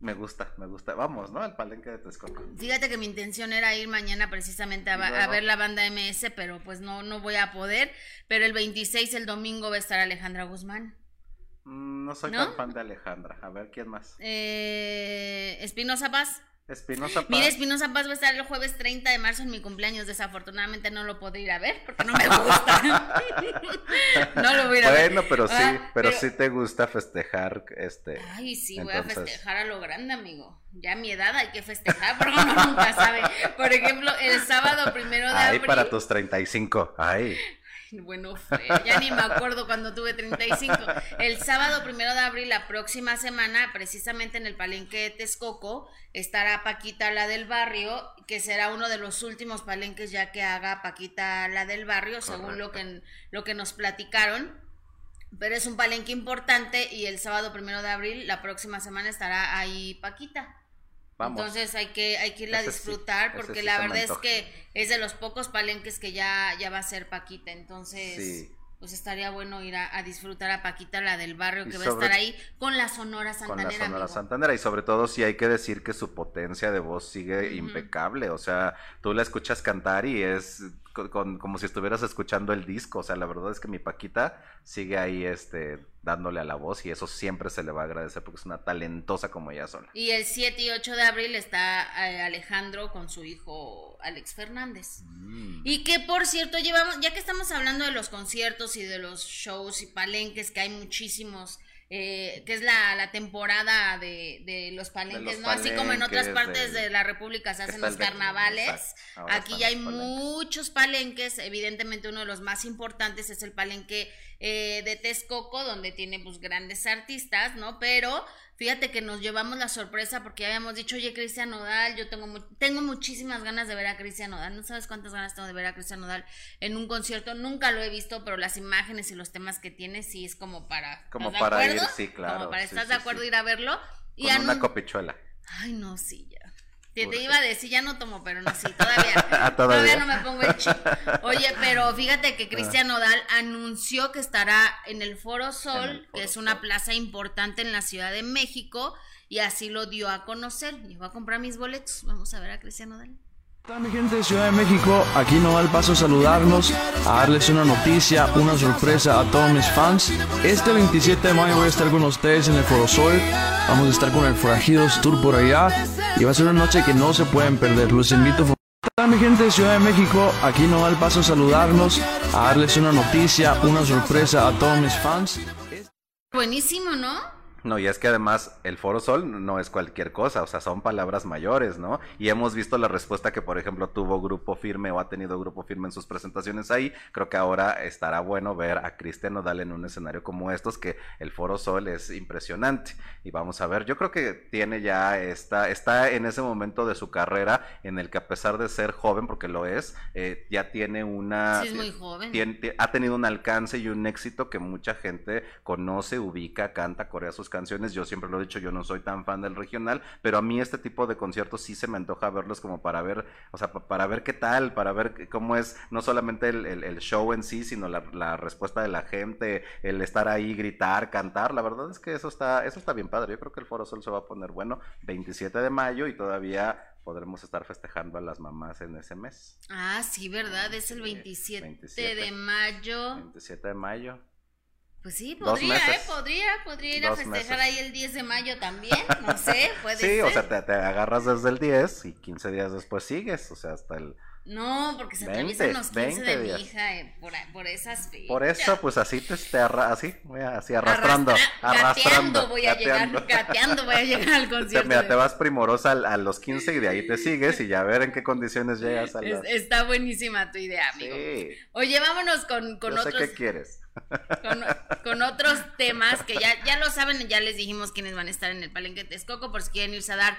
me gusta, me gusta. Vamos, ¿no? Al palenque de Texcoco. Fíjate que mi intención era ir mañana precisamente a, ver la banda MS, pero pues no, no voy a poder. Pero el 26, el domingo, va a estar Alejandra Guzmán. Mm, no soy tan fan de Alejandra. A ver, ¿quién más? Eh, Espinosa Paz. Espinosa Paz. Mira, Espinosa Paz va a estar el jueves 30 de marzo en mi cumpleaños. Desafortunadamente no lo podré ir a ver porque no me gusta. no lo voy a a ver. Bueno, pero sí, ah, pero, sí te gusta festejar este. Ay, sí, voy a festejar a lo grande, amigo. Ya a mi edad hay que festejar porque uno nunca sabe. Por ejemplo, el sábado primero de abril. Ay, para tus 35. Ay. Bueno, ya ni me acuerdo cuando tuve 35. El sábado primero de abril, la próxima semana, precisamente en el palenque de Texcoco, estará Paquita la del barrio, que será uno de los últimos palenques ya que haga Paquita la del barrio, según lo que, lo que nos platicaron. Pero es un palenque importante y el sábado primero de abril, la próxima semana, estará ahí Paquita. Entonces hay que, hay que irla a disfrutar porque la verdad es que es de los pocos palenques que ya, ya va a ser Paquita. Entonces, pues estaría bueno ir a, disfrutar a Paquita, la del barrio, que va a estar ahí con la Sonora Santanera. Con la Sonora Santanera y sobre todo si hay que decir que su potencia de voz sigue impecable. O sea, tú la escuchas cantar y es como si estuvieras escuchando el disco. O sea, la verdad es que mi Paquita sigue ahí este, dándole a la voz y eso siempre se le va a agradecer porque es una talentosa como ella sola. Y el 7 y 8 de abril está eh, Alejandro con su hijo Alex Fernández. Mm. Y que por cierto, llevamos, ya que estamos hablando de los conciertos y de los shows y palenques, que hay muchísimos eh, que es la, la temporada de, de, los palenques, ¿no? Así como en otras partes de, la República se hacen los carnavales, aquí ya hay muchos palenques, evidentemente uno de los más importantes es el palenque eh, de Texcoco, donde tiene pues grandes artistas, ¿no? Pero Fíjate que nos llevamos la sorpresa porque habíamos dicho, oye, Cristian Nodal, yo tengo, tengo muchísimas ganas de ver a Cristian Nodal. No sabes cuántas ganas tengo de ver a Cristian Nodal en un concierto. Nunca lo he visto, pero las imágenes y los temas que tiene sí es como para. Como para ir, sí, claro. Como para, ¿estás de acuerdo ir a verlo? Y Con una copichuela. Ay, no, sí, ya. Te, te, iba a decir, ya no tomo, pero no, sí, todavía, todavía. no me pongo el chip. Oye, pero fíjate que ah. Cristian Nodal anunció que estará en el Foro Sol, que es una plaza importante en la Ciudad de México, y así lo dio a conocer. Llegó a comprar mis boletos. Vamos a ver a Cristian Nodal. Hola mi gente de Ciudad de México, aquí no da el paso a saludarnos, a darles una noticia, una sorpresa a todos mis fans. Este 27 de mayo voy a estar con ustedes en el Foro Sol, vamos a estar con el Forajidos Tour por allá y va a ser una noche que no se pueden perder, los invito Hola mi gente de Ciudad de México, aquí no da el paso a saludarnos, a darles una noticia, una sorpresa a todos mis fans. Buenísimo, ¿no? No, y es que además el Foro Sol no es cualquier cosa, o sea, son palabras mayores, ¿no? Y hemos visto la respuesta que, por ejemplo, tuvo Grupo Firme o ha tenido Grupo Firme en sus presentaciones ahí. Creo que ahora estará bueno ver a Cristian Nodal en un escenario como estos, que el Foro Sol es impresionante. Y vamos a ver, yo creo que tiene ya, está, está en ese momento de su carrera en el que a pesar de ser joven, porque lo es, eh, ya tiene una... Sí, es muy joven. ha tenido un alcance y un éxito que mucha gente conoce, ubica, canta, corea sus canciones. Yo siempre lo he dicho, yo no soy tan fan del regional, pero a mí este tipo de conciertos sí se me antoja verlos como para ver, o sea, para ver qué tal, para ver cómo es no solamente el, show en sí, sino la, respuesta de la gente, el estar ahí, gritar, cantar. La verdad es que eso está, eso está bien padre. Yo creo que el Foro Sol se va a poner bueno 27 de mayo y todavía podremos estar festejando a las mamás en ese mes. Ah, sí, ¿verdad? Es el 27, de mayo. 27 de mayo. Pues sí, podría, ¿eh? Podría, podría ir a festejar ahí el 10 de mayo también, no sé, puede ser. Sí, o sea, te, te, agarras desde el 10 y 15 días después sigues, o sea, hasta el no, porque se atraviesan los 15 de mi hija eh, por, por, esas fechas. Por eso, pues así te, te así, así arrastrando, arrastrando. voy a llegar, gateando voy a llegar al concierto. Mira, te vas primorosa a, los 15 y de ahí te sigues y ya a ver en qué condiciones llegas a Está buenísima tu idea, amigo. Sí. Oye, vámonos con, con otros... Sé qué quieres. Con, otros temas que ya, ya lo saben, ya les dijimos quiénes van a estar en el Palenque Texcoco, por si quieren irse a dar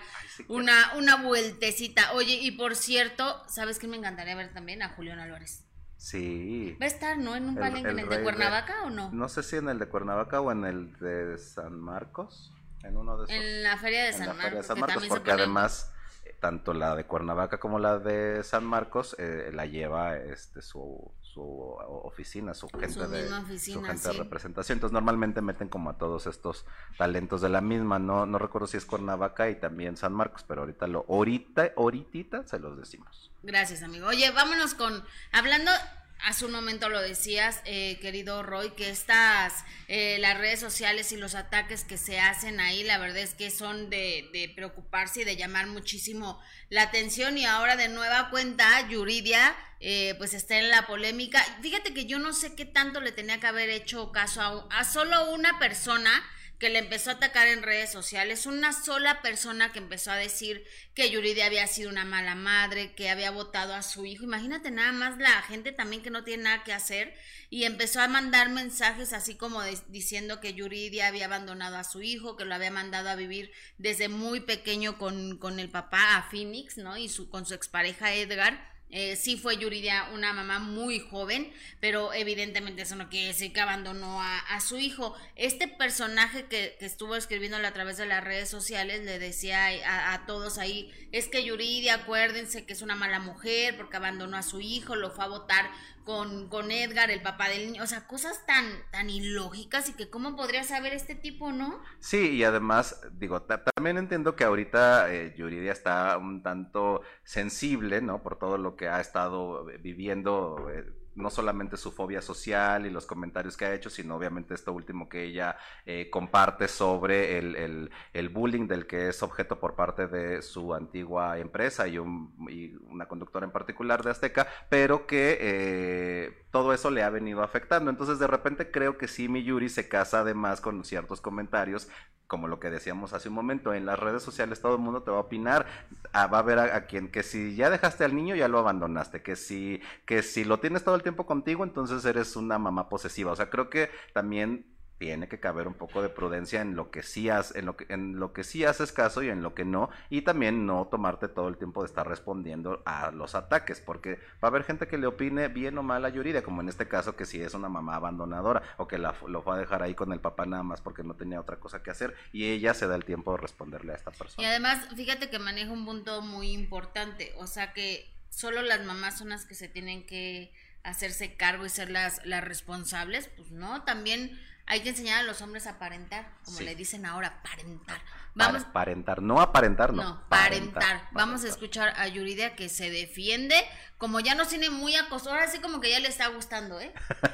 una, una vueltecita. Oye, y por cierto, ¿sabes qué me encantaría ver también? A Julián Álvarez. Sí. Va a estar, ¿no? ¿En un palenque en el de Cuernavaca o no? No sé si en el de Cuernavaca o en el de San Marcos. En uno de esos. En la Feria de San Marcos. porque además eh, tanto la de Cuernavaca como la de San Marcos eh, la lleva este su oficina, su gente, de, su gente de representación. Entonces normalmente meten como a todos estos talentos de la misma. No, no recuerdo si es Cuernavaca y también San Marcos, pero ahorita lo, ahorita, ahorita se los decimos. Gracias, amigo. Oye, vámonos con, hablando hace un momento lo decías, eh, querido Roy, que estas, eh, las redes sociales y los ataques que se hacen ahí, la verdad es que son de, de, preocuparse y de llamar muchísimo la atención. Y ahora de nueva cuenta, Yuridia, eh, pues está en la polémica. Fíjate que yo no sé qué tanto le tenía que haber hecho caso a, a solo una persona que le empezó a atacar en redes sociales, una sola persona que empezó a decir que Yuridia había sido una mala madre, que había votado a su hijo. Imagínate nada más la gente también que no tiene nada que hacer y empezó a mandar mensajes así como diciendo que Yuridia había abandonado a su hijo, que lo había mandado a vivir desde muy pequeño con, con el papá a Phoenix, ¿no? Y su, con su expareja Edgar eh, sí fue Yuridia una mamá muy joven, pero evidentemente eso no quiere decir que abandonó a, su hijo. Este personaje que, estuvo escribiéndole a través de las redes sociales le decía a, a, todos ahí, es que Yuridia, acuérdense que es una mala mujer porque abandonó a su hijo, lo fue a votar con, con Edgar, el papá del niño, o sea, cosas tan, tan ilógicas y que cómo podría saber este tipo, ¿no? Sí, y además, digo, también entiendo que ahorita eh, Yuridia está un tanto sensible, ¿no? Por todo lo que ha estado viviendo. Eh, no solamente su fobia social y los comentarios que ha hecho, sino obviamente esto último que ella eh, comparte sobre el, el, bullying del que es objeto por parte de su antigua empresa y, un, y una conductora en particular de Azteca, pero que eh, todo eso le ha venido afectando. Entonces de repente creo que sí, mi Yuri se casa además con ciertos comentarios como lo que decíamos hace un momento, en las redes sociales todo el mundo te va a opinar, ah, va a ver a, quien que si ya dejaste al niño ya lo abandonaste, que si que si lo tienes todo el tiempo contigo, entonces eres una mamá posesiva. O sea, creo que también tiene que caber un poco de prudencia en lo que sí en lo que, en lo que sí haces caso y en lo que no, y también no tomarte todo el tiempo de estar respondiendo a los ataques, porque va a haber gente que le opine bien o mal a Yuridia, como en este caso que si es una mamá abandonadora, o que la, lo va a dejar ahí con el papá nada más porque no tenía otra cosa que hacer, y ella se da el tiempo de responderle a esta persona. Y además, fíjate que maneja un punto muy importante, o sea que solo las mamás son las que se tienen que hacerse cargo y ser las, las responsables, pues no, también hay que enseñar a los hombres a aparentar, como le dicen ahora, parentar. Vamos, parentar, no aparentar, no. No, parentar. Vamos a escuchar a Yuridia que se defiende, como ya nos tiene muy acostumbrado, ahora sí como que ya le está gustando, ¿eh?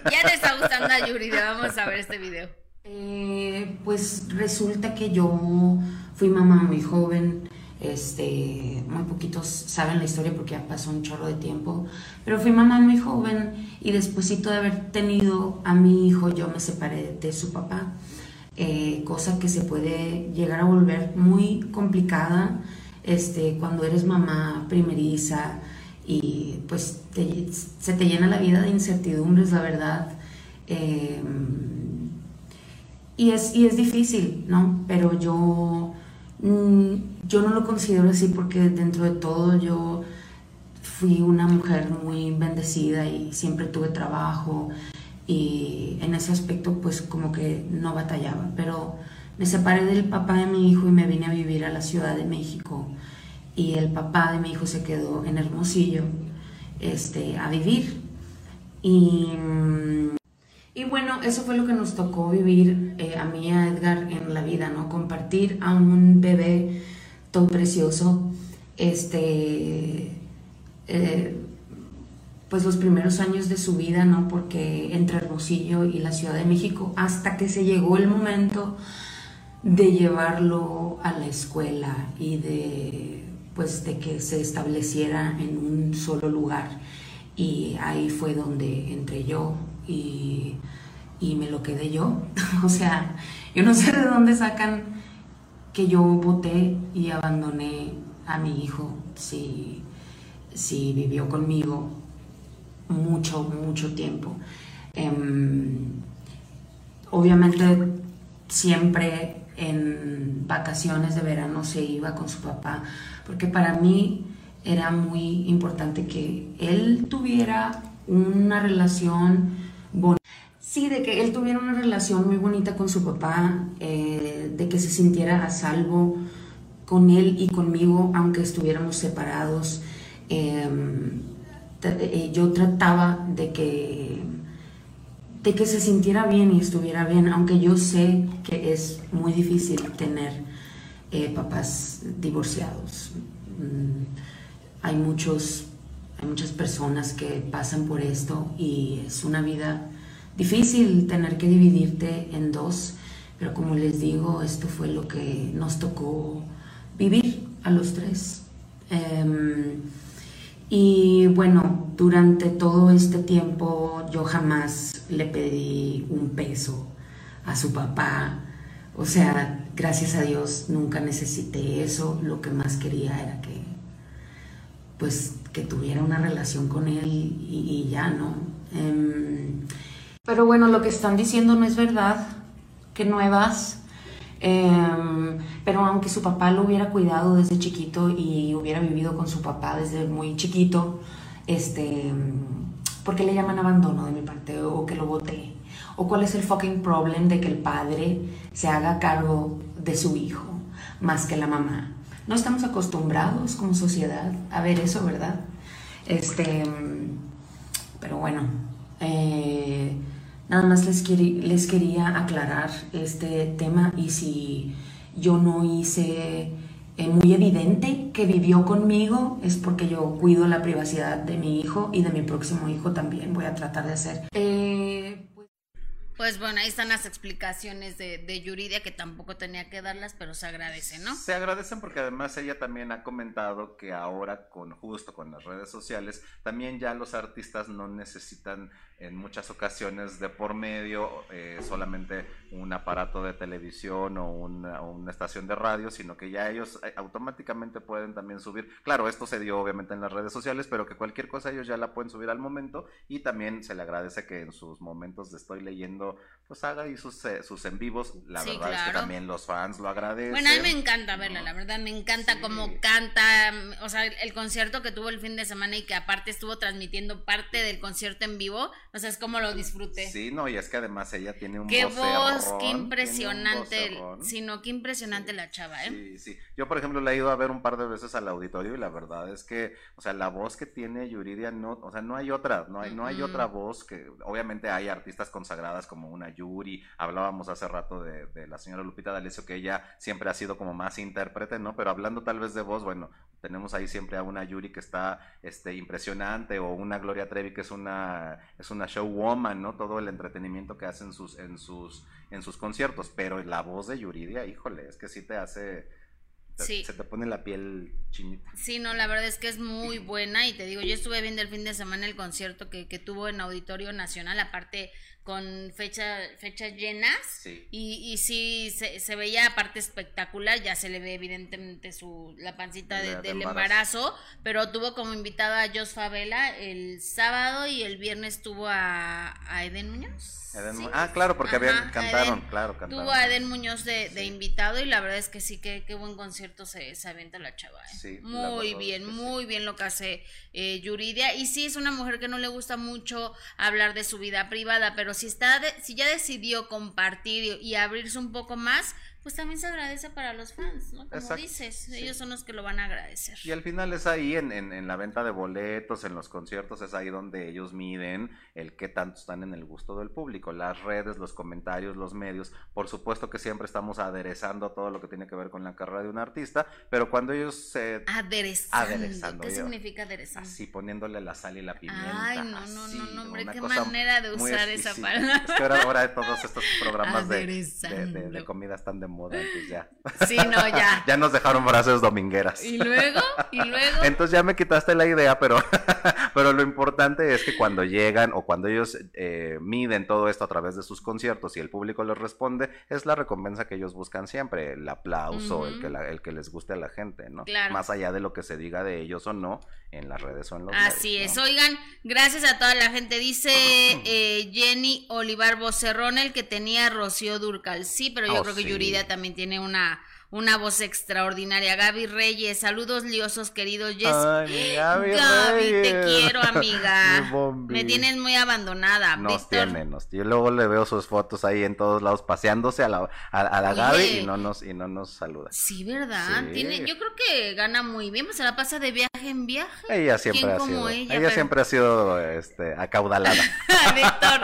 Ya le está gustando a Yuridia, vamos a ver este video. Eh, pues resulta que yo fui mamá muy joven, este, muy poquitos saben la historia porque ya pasó un chorro de tiempo, pero fui mamá muy joven y despuésito de haber tenido a mi hijo yo me separé de, su papá, eh, cosa que se puede llegar a volver muy complicada este, cuando eres mamá primeriza y pues se te llena la vida de incertidumbres, la verdad. Em, y, es, y es difícil, ¿no? Pero yo Mm, yo no lo considero así porque dentro de todo yo fui una mujer muy bendecida y siempre tuve trabajo y en ese aspecto pues como que no batallaba, pero me separé del papá de mi hijo y me vine a vivir a la Ciudad de México y el papá de mi hijo se quedó en Hermosillo este, a vivir y mm, y bueno, eso fue lo que nos tocó vivir eh, a mí y a Edgar en la vida, ¿no? Compartir a un bebé todo precioso este, eh, pues los primeros años de su vida, ¿no? Porque entre Hermosillo y la Ciudad de México, hasta que se llegó el momento de llevarlo a la escuela y de, pues, de que se estableciera en un solo lugar. Y ahí fue donde entré yo y, y me lo quedé yo. o sea, yo no sé de dónde sacan que yo voté y abandoné a mi hijo si, si vivió conmigo mucho, mucho tiempo. Em, obviamente siempre en vacaciones de verano se iba con su papá, porque para mí era muy importante que él tuviera una relación bonita. Sí, de que él tuviera una relación muy bonita con su papá, eh, de que se sintiera a salvo con él y conmigo, aunque estuviéramos separados. Em, eh, yo trataba de que, de que se sintiera bien y estuviera bien, aunque yo sé que es muy difícil tener eh, papás divorciados. Mm, hay, muchos, hay muchas personas que pasan por esto y es una vida difícil tener que dividirte en dos, pero como les digo, esto fue lo que nos tocó vivir a los tres. Em, y bueno, durante todo este tiempo yo jamás le pedí un peso a su papá. O sea, gracias a Dios nunca necesité eso. Lo que más quería era que, pues, que tuviera una relación con él y, ya, ¿no? Em, pero bueno, lo que están diciendo no es verdad. Que nuevas Em, pero aunque su papá lo hubiera cuidado desde chiquito y hubiera vivido con su papá desde muy chiquito, este, ¿por qué le llaman abandono de mi parte o que lo voté? ¿O cuál es el fucking problem de que el padre se haga cargo de su hijo más que la mamá? No estamos acostumbrados como sociedad a ver eso, ¿verdad? Este, pero bueno, eh, Nada más les, les quería aclarar este tema y si yo no hice eh, muy evidente que vivió conmigo es porque yo cuido la privacidad de mi hijo y de mi próximo hijo también voy a tratar de hacer. Eh, pues bueno, ahí están las explicaciones de, de, Yuridia que tampoco tenía que darlas, pero se agradecen, ¿no? Se agradecen porque además ella también ha comentado que ahora con justo con las redes sociales, también ya los artistas no necesitan en muchas ocasiones de por medio eh, solamente un aparato de televisión o una, estación de radio, sino que ya ellos eh, automáticamente pueden también subir. Claro, esto se dio obviamente en las redes sociales, pero que cualquier cosa ellos ya la pueden subir al momento y también se le agradece que en sus momentos de estoy leyendo, pues haga y sus, eh, sus en vivos. La verdad es que también los fans lo agradecen. Bueno, a mí me encanta verla, la verdad me encanta cómo canta, o sea, el concierto que tuvo el fin de semana y que aparte estuvo transmitiendo parte del concierto en vivo o sea, es como lo disfruté. Sí, no, y es que además ella tiene un Qué voz, qué impresionante. Sí, no, qué impresionante la chava, ¿eh? Sí, sí. Yo, por ejemplo, la he ido a ver un par de veces al auditorio y la verdad es que, o sea, la voz que tiene Yuridia no, o sea, no hay otra, no hay, no hay otra voz que, obviamente hay artistas consagradas como una Yuri, hablábamos hace rato de, de la señora Lupita D'Alessio que ella siempre ha sido como más intérprete, ¿no? Pero hablando tal vez de voz, bueno, tenemos ahí siempre a una Yuri que está este, impresionante o una Gloria Trevi que es una, es una showwoman, ¿no? Todo el entretenimiento que hace en sus, en sus, en sus conciertos, pero la voz de Yuridia, híjole, es que sí te hace... Se te pone la piel chinita. Sí, no, la verdad es que es muy buena y te digo, yo estuve viendo el fin de semana el concierto que, que tuvo en Auditorio Nacional, aparte con fecha, fechas llenas Y, y sí se, veía aparte espectacular, ya se le ve evidentemente su la pancita del embarazo. pero tuvo como invitada a Jos Favela el sábado y el viernes tuvo a, a Eden Muñoz. Ah, claro, porque habían, cantaron, claro, cantaron. Tuvo a Eden Muñoz de, invitado y la verdad es que sí, que qué buen concierto se, se aventa la chava. ¿eh? muy bien, muy bien lo que hace eh, Yuridia. Y sí, es una mujer que no le gusta mucho hablar de su vida privada, pero si, está si ya decidió compartir y, abrirse un poco más, pues también se agradece para los fans, ¿no? Como dices, ellos son los que lo van a agradecer. Y al final es ahí, en, en, la venta de boletos, en los conciertos, es ahí donde ellos miden el qué tanto están en el gusto del público. Las redes, los comentarios, los medios, por supuesto que siempre estamos aderezando todo lo que tiene que ver con la carrera de un artista, pero cuando ellos se... aderezando. ¿Qué significa aderezando? Así, poniéndole la sal y la pimienta. Ay, no, no, no, no, hombre, qué manera de usar esa palabra. Es que ahora, ahora todos estos programas de, de, de comida están de moda, entonces ya. Sí, no, ya. ya nos dejaron frases domingueras. Y luego, y luego. Entonces ya me quitaste la idea, pero, pero lo importante es que cuando llegan o cuando ellos eh, miden todo esto a través de sus conciertos y el público les responde, es la recompensa que ellos buscan siempre, el aplauso, el, que el que les guste a la gente, ¿no? Claro. Más allá de lo que se diga de ellos o no en las redes o en los Así es. Oigan, gracias a toda la gente. Dice eh, Jenny Olivar Bocerrón, el que tenía Rocío Durcal. Sí, pero yo oh, creo que Yurida también tiene una una voz extraordinaria. Gaby Reyes, saludos liosos queridos. Ay, Gaby, te quiero, amiga. Me tienes muy abandonada. Nos tiene, nos Yo luego le veo sus fotos ahí en todos lados paseándose a la, a, la Gaby y no nos y no nos saluda. Sí, ¿verdad? Tiene, yo creo que gana muy bien, pues se la pasa de viaje en viaje. Ella siempre ha sido. Ella, siempre ha sido este, acaudalada. Víctor,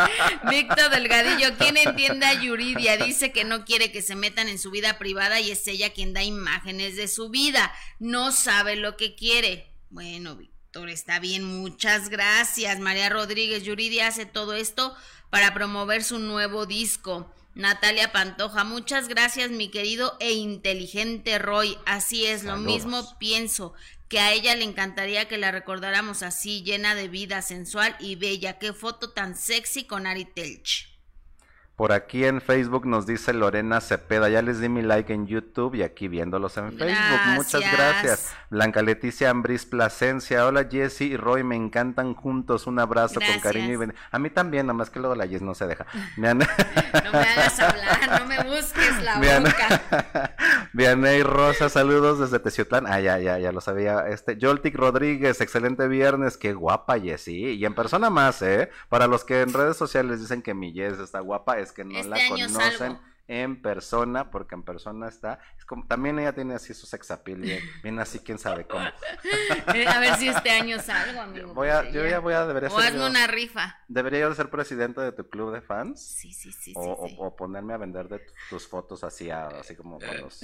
Víctor Delgadillo, ¿quién entiende a Yuridia? Dice que no quiere que se metan en su vida privada y es ella quien da imágenes de su vida, no sabe lo que quiere. Bueno, Víctor, está bien, muchas gracias. María Rodríguez Yuridia hace todo esto para promover su nuevo disco. Natalia Pantoja, muchas gracias mi querido e inteligente Roy. Así es, lo mismo pienso, que a ella le encantaría que la recordáramos así, llena de vida sensual y bella. Qué foto tan sexy con Ari Telch. Por aquí en Facebook nos dice Lorena Cepeda, ya les di mi like en YouTube y aquí viéndolos en Facebook. Muchas gracias. Blanca Leticia Ambris Plasencia, hola Jessy y Roy, me encantan juntos. Un abrazo con cariño y A mí también, nada más que luego la Jess no se deja. no me hagas hablar, no me busques la boca. Vianey Rosa, saludos desde Teciutlán. Ah, ya, ya, ya lo sabía. Este, Joltic Rodríguez, excelente viernes, qué guapa Jessy. Y en persona más, ¿eh? Para los que en redes sociales dicen que mi Jess está guapa, es que no este la conocen en persona, porque en persona está, es como, también ella tiene así su sex appeal, bien, así, quién sabe cómo. Eh, a ver si este año salgo, amigo. Voy a, yo ya voy a, debería o hazme una rifa. ¿Debería yo ser presidente de tu club de fans? Sí, sí, sí. O, o, ponerme a vender de tus fotos así, así como con los...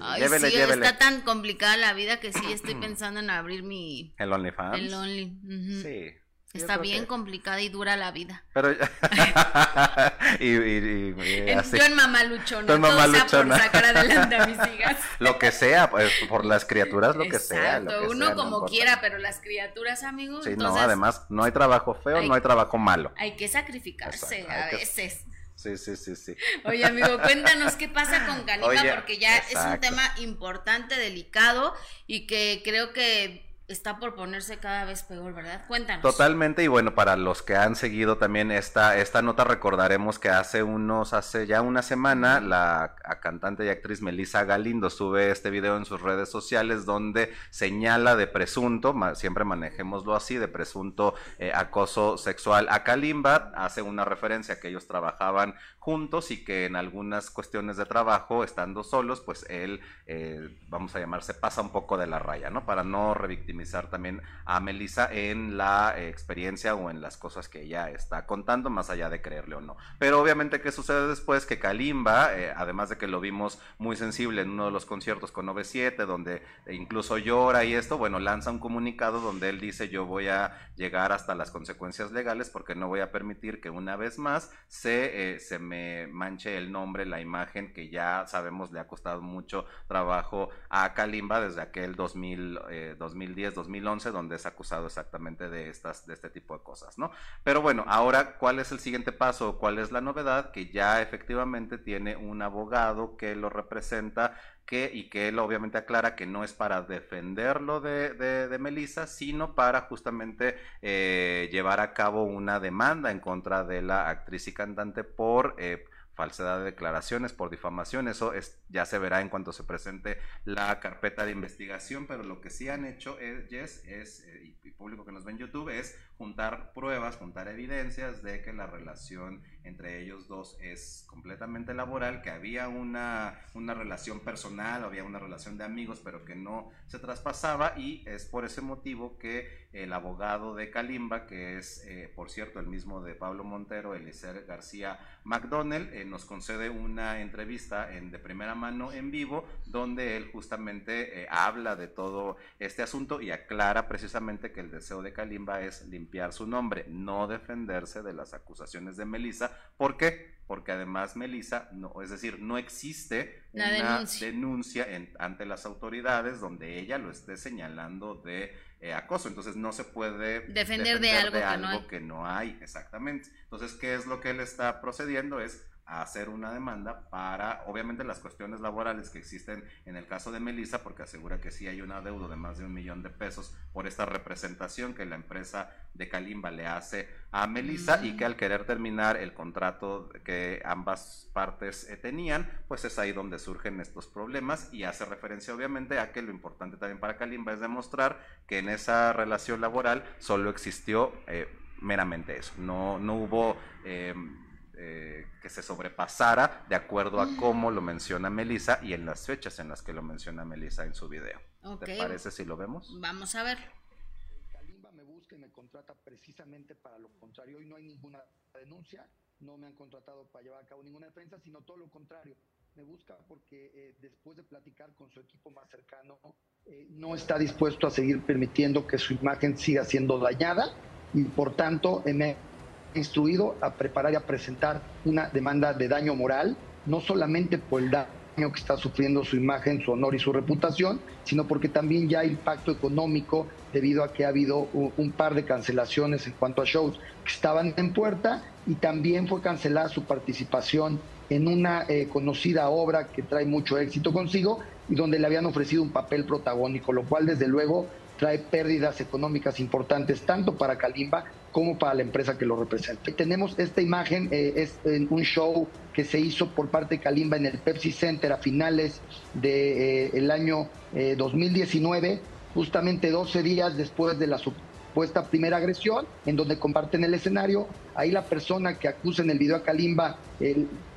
Ay, llévele, sí, está tan complicada la vida que sí estoy pensando en abrir mi... ¿El OnlyFans? El Only. Sí. Está bien complicada y dura la vida. Pero y, y, Yo en mamaluchona, todo por sacar adelante a mis hijas. lo que sea, pues, por las criaturas, lo que sea. uno como quiera, pero las criaturas, amigos. Sí, no, además, no hay trabajo feo, no hay trabajo malo. Hay que sacrificarse a veces. Sí, sí, sí, sí. Oye, amigo, cuéntanos qué pasa con Canipa, porque ya es un tema importante, delicado, y que creo que está por ponerse cada vez peor, ¿verdad? Cuéntanos. Totalmente, y bueno, para los que han seguido también esta, esta nota, recordaremos que hace unos, hace ya una semana, la cantante y actriz Melissa Galindo sube este video en sus redes sociales donde señala de presunto, siempre manejémoslo así, de presunto eh, acoso sexual a Kalimba, hace una referencia a que ellos trabajaban juntos y que en algunas cuestiones de trabajo, estando solos, pues él, eh, vamos a llamarse, pasa un poco de la raya, ¿no? Para no revictimizar también a Melissa en la experiencia o en las cosas que ella está contando, más allá de creerle o no. Pero obviamente, ¿qué sucede después? Que Kalimba, eh, además de que lo vimos muy sensible en uno de los conciertos con 97, donde incluso llora y esto, bueno, lanza un comunicado donde él dice, yo voy a llegar hasta las consecuencias legales porque no voy a permitir que una vez más se, eh, se me manche el nombre, la imagen que ya sabemos le ha costado mucho trabajo a Kalimba desde aquel 2000, 2010, 2011, donde es acusado exactamente de, estas, de este tipo de cosas, ¿no? Pero bueno, ahora, ¿cuál es el siguiente paso? ¿Cuál es la novedad? Que ya efectivamente tiene un abogado que lo representa que, y que él obviamente aclara que no es para defenderlo de, de, de Melissa, sino para justamente eh, llevar a cabo una demanda en contra de la actriz y cantante por eh, falsedad de declaraciones, por difamación. Eso es, ya se verá en cuanto se presente la carpeta de investigación, pero lo que sí han hecho es, Jess, es eh, y público que nos ve en YouTube, es juntar pruebas, juntar evidencias de que la relación entre ellos dos es completamente laboral, que había una, una relación personal, había una relación de amigos, pero que no se traspasaba y es por ese motivo que el abogado de Kalimba, que es, eh, por cierto, el mismo de Pablo Montero, Eliezer García McDonnell, eh, nos concede una entrevista en, de primera mano en vivo, donde él justamente eh, habla de todo este asunto y aclara precisamente que el deseo de Kalimba es limpiar su nombre, no defenderse de las acusaciones de Melissa. ¿Por qué? Porque además Melissa, no, es decir, no existe una denuncia, ante las autoridades donde ella lo esté señalando de eh, acoso. Entonces no se puede defender, de algo, que, no hay. que no hay. Exactamente. Entonces, ¿qué es lo que él está procediendo? Es a hacer una demanda para, obviamente, las cuestiones laborales que existen en el caso de Melissa, porque asegura que sí hay un adeudo de más de un millón de pesos por esta representación que la empresa de Kalimba le hace a Melissa y que al querer terminar el contrato que ambas partes eh, tenían, pues es ahí donde surgen estos problemas y hace referencia obviamente a que lo importante también para Kalimba es demostrar que en esa relación laboral solo existió eh, meramente eso, no, no hubo... Eh, eh, que se sobrepasara de acuerdo a cómo lo menciona Melissa y en las fechas en las que lo menciona Melissa en su video. ¿Te parece si lo vemos? Vamos a ver. Kalimba me busca y me contrata precisamente para lo contrario. Hoy no hay ninguna denuncia, no me han contratado para llevar a cabo ninguna defensa, sino todo lo contrario. Me busca porque eh, después de platicar con su equipo más cercano, eh, no está dispuesto a seguir permitiendo que su imagen siga siendo dañada y por tanto me instruido a preparar y a presentar una demanda de daño moral, no solamente por el daño que está sufriendo su imagen, su honor y su reputación, sino porque también ya hay impacto económico debido a que ha habido un par de cancelaciones en cuanto a shows que estaban en puerta y también fue cancelada su participación en una eh, conocida obra que trae mucho éxito consigo y donde le habían ofrecido un papel protagónico, lo cual desde luego trae pérdidas económicas importantes tanto para Kalimba como para la empresa que lo representa. Tenemos esta imagen, eh, es en un show que se hizo por parte de Kalimba en el Pepsi Center a finales del de, eh, año 2019, eh, justamente 12 días después de la supuesta primera agresión, en donde comparten el escenario. Ahí la persona que acusa en el video a Kalimba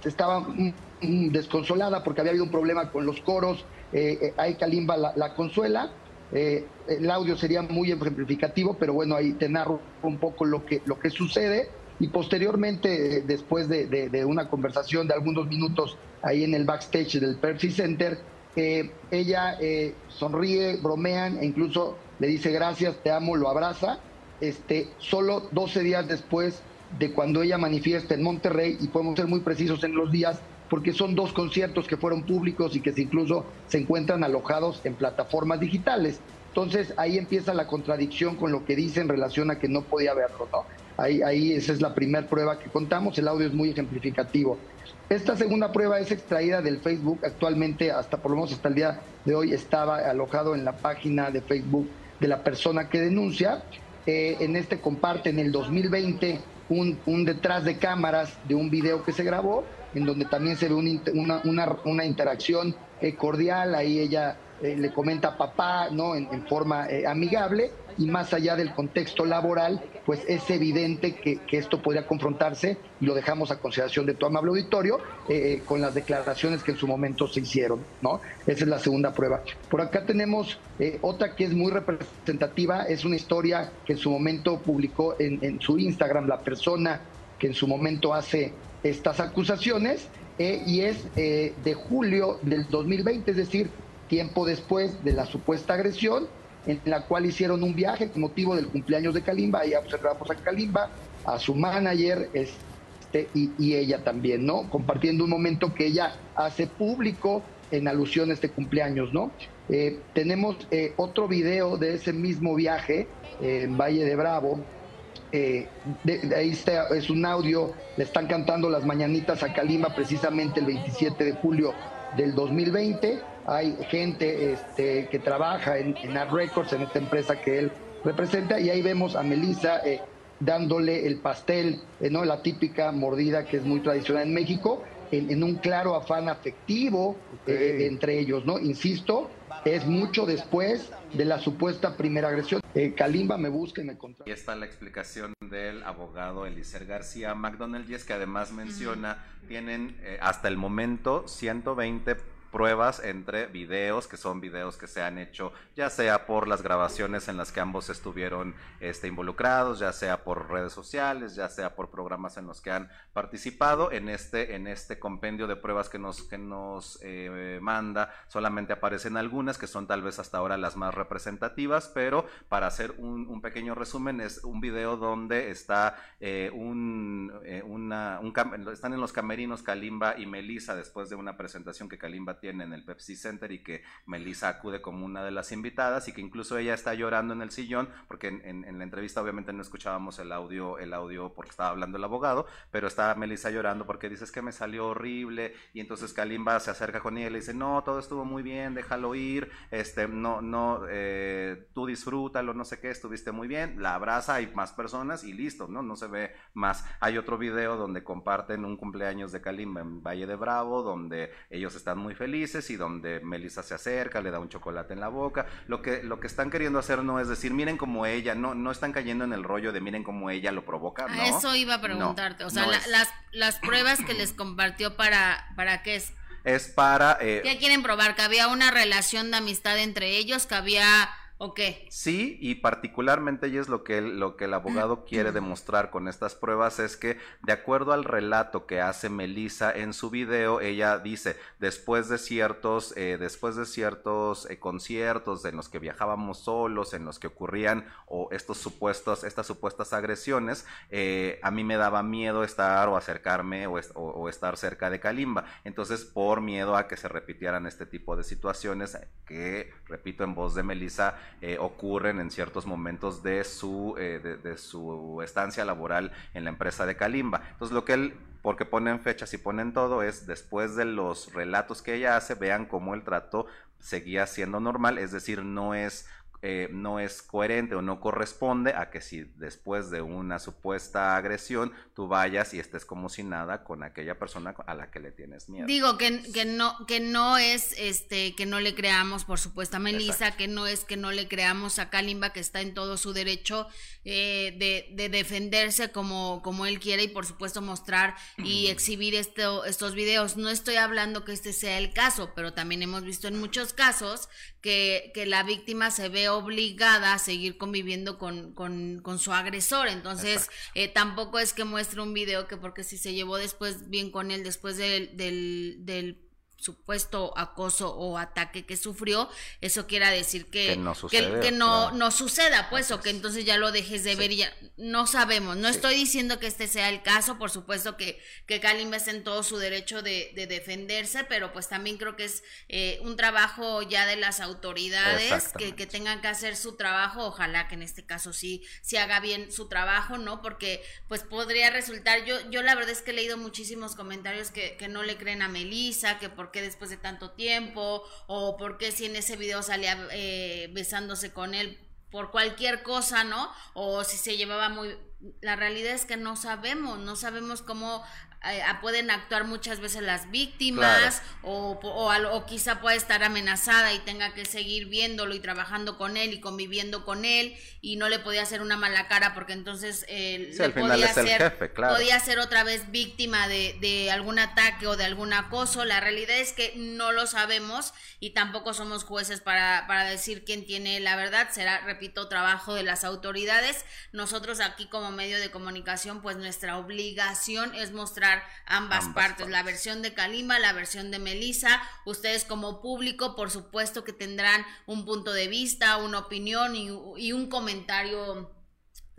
estaba mm, mm, desconsolada porque había habido un problema con los coros. ahí Kalimba la consuela eh, el audio sería muy ejemplificativo, pero bueno, ahí te narro un poco lo que, lo que sucede. Y posteriormente, eh, después de, una conversación de algunos minutos ahí en el backstage del Percy Center, eh, ella sonríe, bromean e incluso le dice gracias, te amo, lo abraza. Este, solo 12 días después de cuando ella manifiesta en Monterrey, y podemos ser muy precisos en los días, porque son dos conciertos que fueron públicos y que incluso se encuentran alojados en plataformas digitales. Entonces ahí empieza la contradicción con lo que dice en relación a que no podía verlo, ¿no? Ahí, ahí esa es la primera prueba que contamos, el audio es muy ejemplificativo. Esta segunda prueba es extraída del Facebook, actualmente hasta por lo menos hasta el día de hoy estaba alojado en la página de Facebook de la persona que denuncia. Eh, en este comparte en el 2020 un, un detrás de cámaras de un video que se grabó en donde también se ve una, una, una interacción eh, cordial, ahí ella eh, le comenta a papá, ¿no? En, forma eh, amigable y más allá del contexto laboral, pues es evidente que, esto podría confrontarse y lo dejamos a consideración de tu amable auditorio con las declaraciones que en su momento se hicieron, ¿no? Esa es la segunda prueba. Por acá tenemos otra que es muy representativa, es una historia que en su momento publicó en, en su Instagram la persona que en su momento hace estas acusaciones eh, y es eh, de julio del 2020, es decir, tiempo después de la supuesta agresión, en la cual hicieron un viaje con motivo del cumpleaños de Kalimba, y observamos a Kalimba, a su manager este, y, ella también, ¿no? Compartiendo un momento que ella hace público en alusión a este cumpleaños, ¿no? Eh, tenemos otro video de ese mismo viaje en Valle de Bravo, eh, de, ahí está, es un audio, le están cantando las mañanitas a Kalima precisamente el 27 de julio del 2020. Hay gente este, que trabaja en, en Art Records, en esta empresa que él representa, y ahí vemos a Melissa eh, dándole el pastel, eh, ¿no? la típica mordida que es muy tradicional en México. en, un claro afán afectivo eh, entre ellos, ¿no? Insisto, es mucho después de la supuesta primera agresión. Eh, Kalimba me busca y me contrata. Y está la explicación del abogado Elicer García McDonald, y que además menciona, tienen eh, hasta el momento 120 pruebas entre videos, que son videos que se han hecho ya sea por las grabaciones en las que ambos estuvieron este, involucrados, ya sea por redes sociales, ya sea por programas en los que han participado. En este, en este compendio de pruebas que nos, que nos eh, manda, solamente aparecen algunas que son tal vez hasta ahora las más representativas, pero para hacer un, pequeño resumen, es un video donde está eh, un, eh, un, están en los camerinos Kalimba y Melissa después de una presentación que Kalimba tiene en el Pepsi Center y que Melissa acude como una de las invitadas y que incluso ella está llorando en el sillón, porque en, la entrevista obviamente no escuchábamos el audio, el audio porque estaba hablando el abogado, pero está Melissa llorando porque dices que me salió horrible y entonces Kalimba se acerca con ella y le dice, no, todo estuvo muy bien, déjalo ir, este, no, no, eh, tú disfrútalo, no sé qué, estuviste muy bien, la abraza, hay más personas y listo, ¿no? No se ve más. Hay otro video donde comparten un cumpleaños de Kalimba en Valle de Bravo, donde ellos están muy felices y donde Melissa se acerca, le da un chocolate en la boca. Lo que, lo que están queriendo hacer no es decir, miren como ella, no, no están cayendo en el rollo de miren como ella lo provoca. ¿no? eso iba a preguntarte. o sea, las, las pruebas que les compartió para, para qué es. Es para... Eh, ¿Qué quieren probar? Que había una relación de amistad entre ellos, que había ¿O Sí, y particularmente y es lo que el, lo que el abogado quiere demostrar con estas pruebas es que de acuerdo al relato que hace Melissa en su video, ella dice después de ciertos eh, después de ciertos eh, conciertos en los que viajábamos solos, en los que ocurrían o estos supuestos estas supuestas agresiones, eh, a mí me daba miedo estar o acercarme o, o, estar cerca de Kalimba. Entonces por miedo a que se repitieran este tipo de situaciones que repito en voz de Melissa eh, ocurren en ciertos momentos de su, eh, de, su estancia laboral en la empresa de Kalimba. Entonces lo que él, porque ponen fechas y ponen todo, es después de los relatos que ella hace, vean cómo el trato seguía siendo normal, es decir, no es eh, no es coherente o no corresponde a que si después de una supuesta agresión tú vayas y estés como si nada con aquella persona a la que le tienes miedo. Digo que, que no que no es este que no le creamos por supuesto a Melissa, que no es que no le creamos a Kalimba que está en todo su derecho eh, de, de, defenderse como, como él quiere y por supuesto mostrar y exhibir esto, estos videos. No estoy hablando que este sea el caso, pero también hemos visto en muchos casos que, que la víctima se ve obligada a seguir conviviendo con, con, con su agresor. Entonces, eh, tampoco es que muestre un video que porque si se llevó después bien con él, después del, del, del supuesto acoso o ataque que sufrió, eso quiera decir que, no, que, no, no, suceda, pues, o que entonces ya lo dejes de ver y ya no sabemos. No estoy diciendo que este sea el caso, por supuesto que, que Kalimba está en todo su derecho de, de defenderse, pero pues también creo que es eh, un trabajo ya de las autoridades que, que, tengan que hacer su trabajo, ojalá que en este caso sí, sí haga bien su trabajo, ¿no? Porque pues podría resultar, yo, yo la verdad es que he leído muchísimos comentarios que, que no le creen a Melissa, que por qué después de tanto tiempo, o por qué si en ese video salía eh, besándose con él por cualquier cosa, ¿no? O si se llevaba muy... La realidad es que no sabemos, no sabemos cómo eh, pueden actuar muchas veces las víctimas o, o, quizá puede estar amenazada y tenga que seguir viéndolo y trabajando con él y conviviendo con él y no le podía hacer una mala cara porque entonces eh, podía, ser, podía ser otra vez víctima de, de algún ataque o de algún acoso. La realidad es que no lo sabemos y tampoco somos jueces para, para decir quién tiene la verdad. Será, repito, trabajo de las autoridades. Nosotros aquí como medio de comunicación, pues nuestra obligación es mostrar ambas, partes, la versión de Kalima, la versión de Melissa. Ustedes como público, por supuesto que tendrán un punto de vista, una opinión y, y un comentario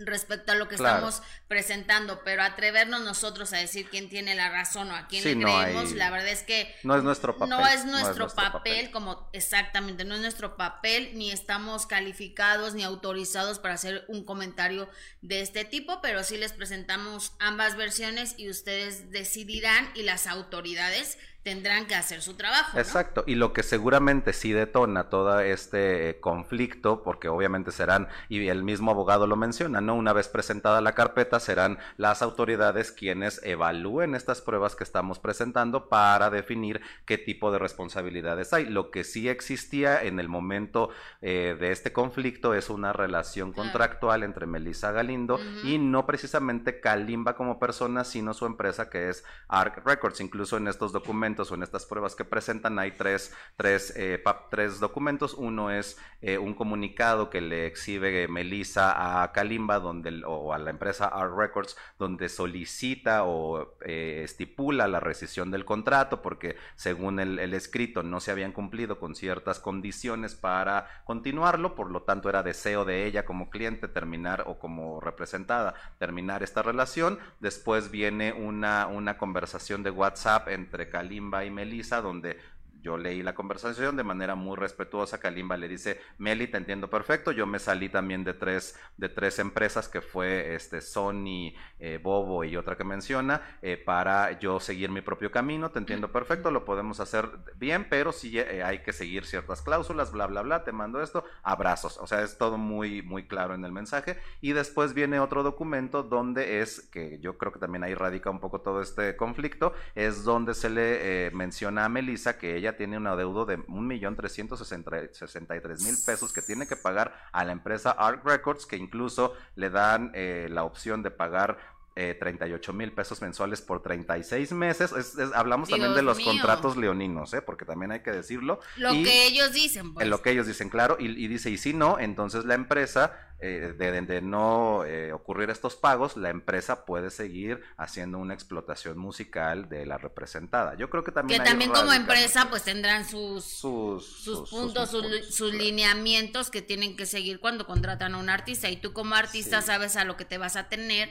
respecto a lo que estamos presentando, pero atrevernos nosotros a decir quién tiene la razón o a quién le creemos, la verdad es que no es nuestro papel. No es nuestro, papel, como exactamente, no es nuestro papel, ni estamos calificados ni autorizados para hacer un comentario de este tipo, pero sí les presentamos ambas versiones y ustedes decidirán y las autoridades tendrán que hacer su trabajo. Exacto, y lo que seguramente sí detona todo este conflicto, porque obviamente serán, y el mismo abogado lo menciona, ¿no? Una vez presentada la carpeta, serán las autoridades quienes evalúen estas pruebas que estamos presentando para definir qué tipo de responsabilidades hay. Lo que sí existía en el momento eh, de este conflicto es una relación contractual entre Melissa Galindo y no precisamente Kalimba como persona, sino su empresa que es ARC Records. Incluso en estos documentos o en estas pruebas que presentan hay tres, tres, eh, tres documentos. Uno es eh, un comunicado que le exhibe Melissa a Kalimba donde, o a la empresa ARC Records donde solicita o estipula la rescisión del contrato porque según el, el escrito no se habían cumplido con ciertas condiciones para continuarlo, por lo tanto era deseo de ella como cliente terminar o como representada terminar esta relación. Después viene una, una conversación de WhatsApp entre Kalimba y Melissa donde yo leí la conversación de manera muy respetuosa. Kalimba le dice, Meli, te entiendo perfecto. Yo me salí también de tres, de tres empresas que fue este, Sony, eh, Bobo y otra que menciona, eh, para yo seguir mi propio camino. Te entiendo perfecto, lo podemos hacer bien, pero sí eh, hay que seguir ciertas cláusulas, bla, bla, bla. Te mando esto, abrazos. O sea, es todo muy, muy claro en el mensaje. Y después viene otro documento donde es, que yo creo que también ahí radica un poco todo este conflicto, es donde se le menciona a Melissa que ella tiene un adeudo de 1.363.000 pesos que tiene que pagar a la empresa Arc Records, que incluso le dan eh, la opción de pagar eh, 38 mil pesos mensuales por 36 meses. hablamos también de los contratos leoninos, ¿eh? porque también hay que decirlo. Lo que ellos dicen, pues. Lo que ellos dicen, claro, y, y dice, y si no, entonces la empresa eh, de, no eh, ocurrir estos pagos, la empresa puede seguir haciendo una explotación musical de la representada. Yo creo que también... Que también como empresa pues tendrán sus, sus, puntos, sus, lineamientos que tienen que seguir cuando contratan a un artista y tú como artista sabes a lo que te vas a tener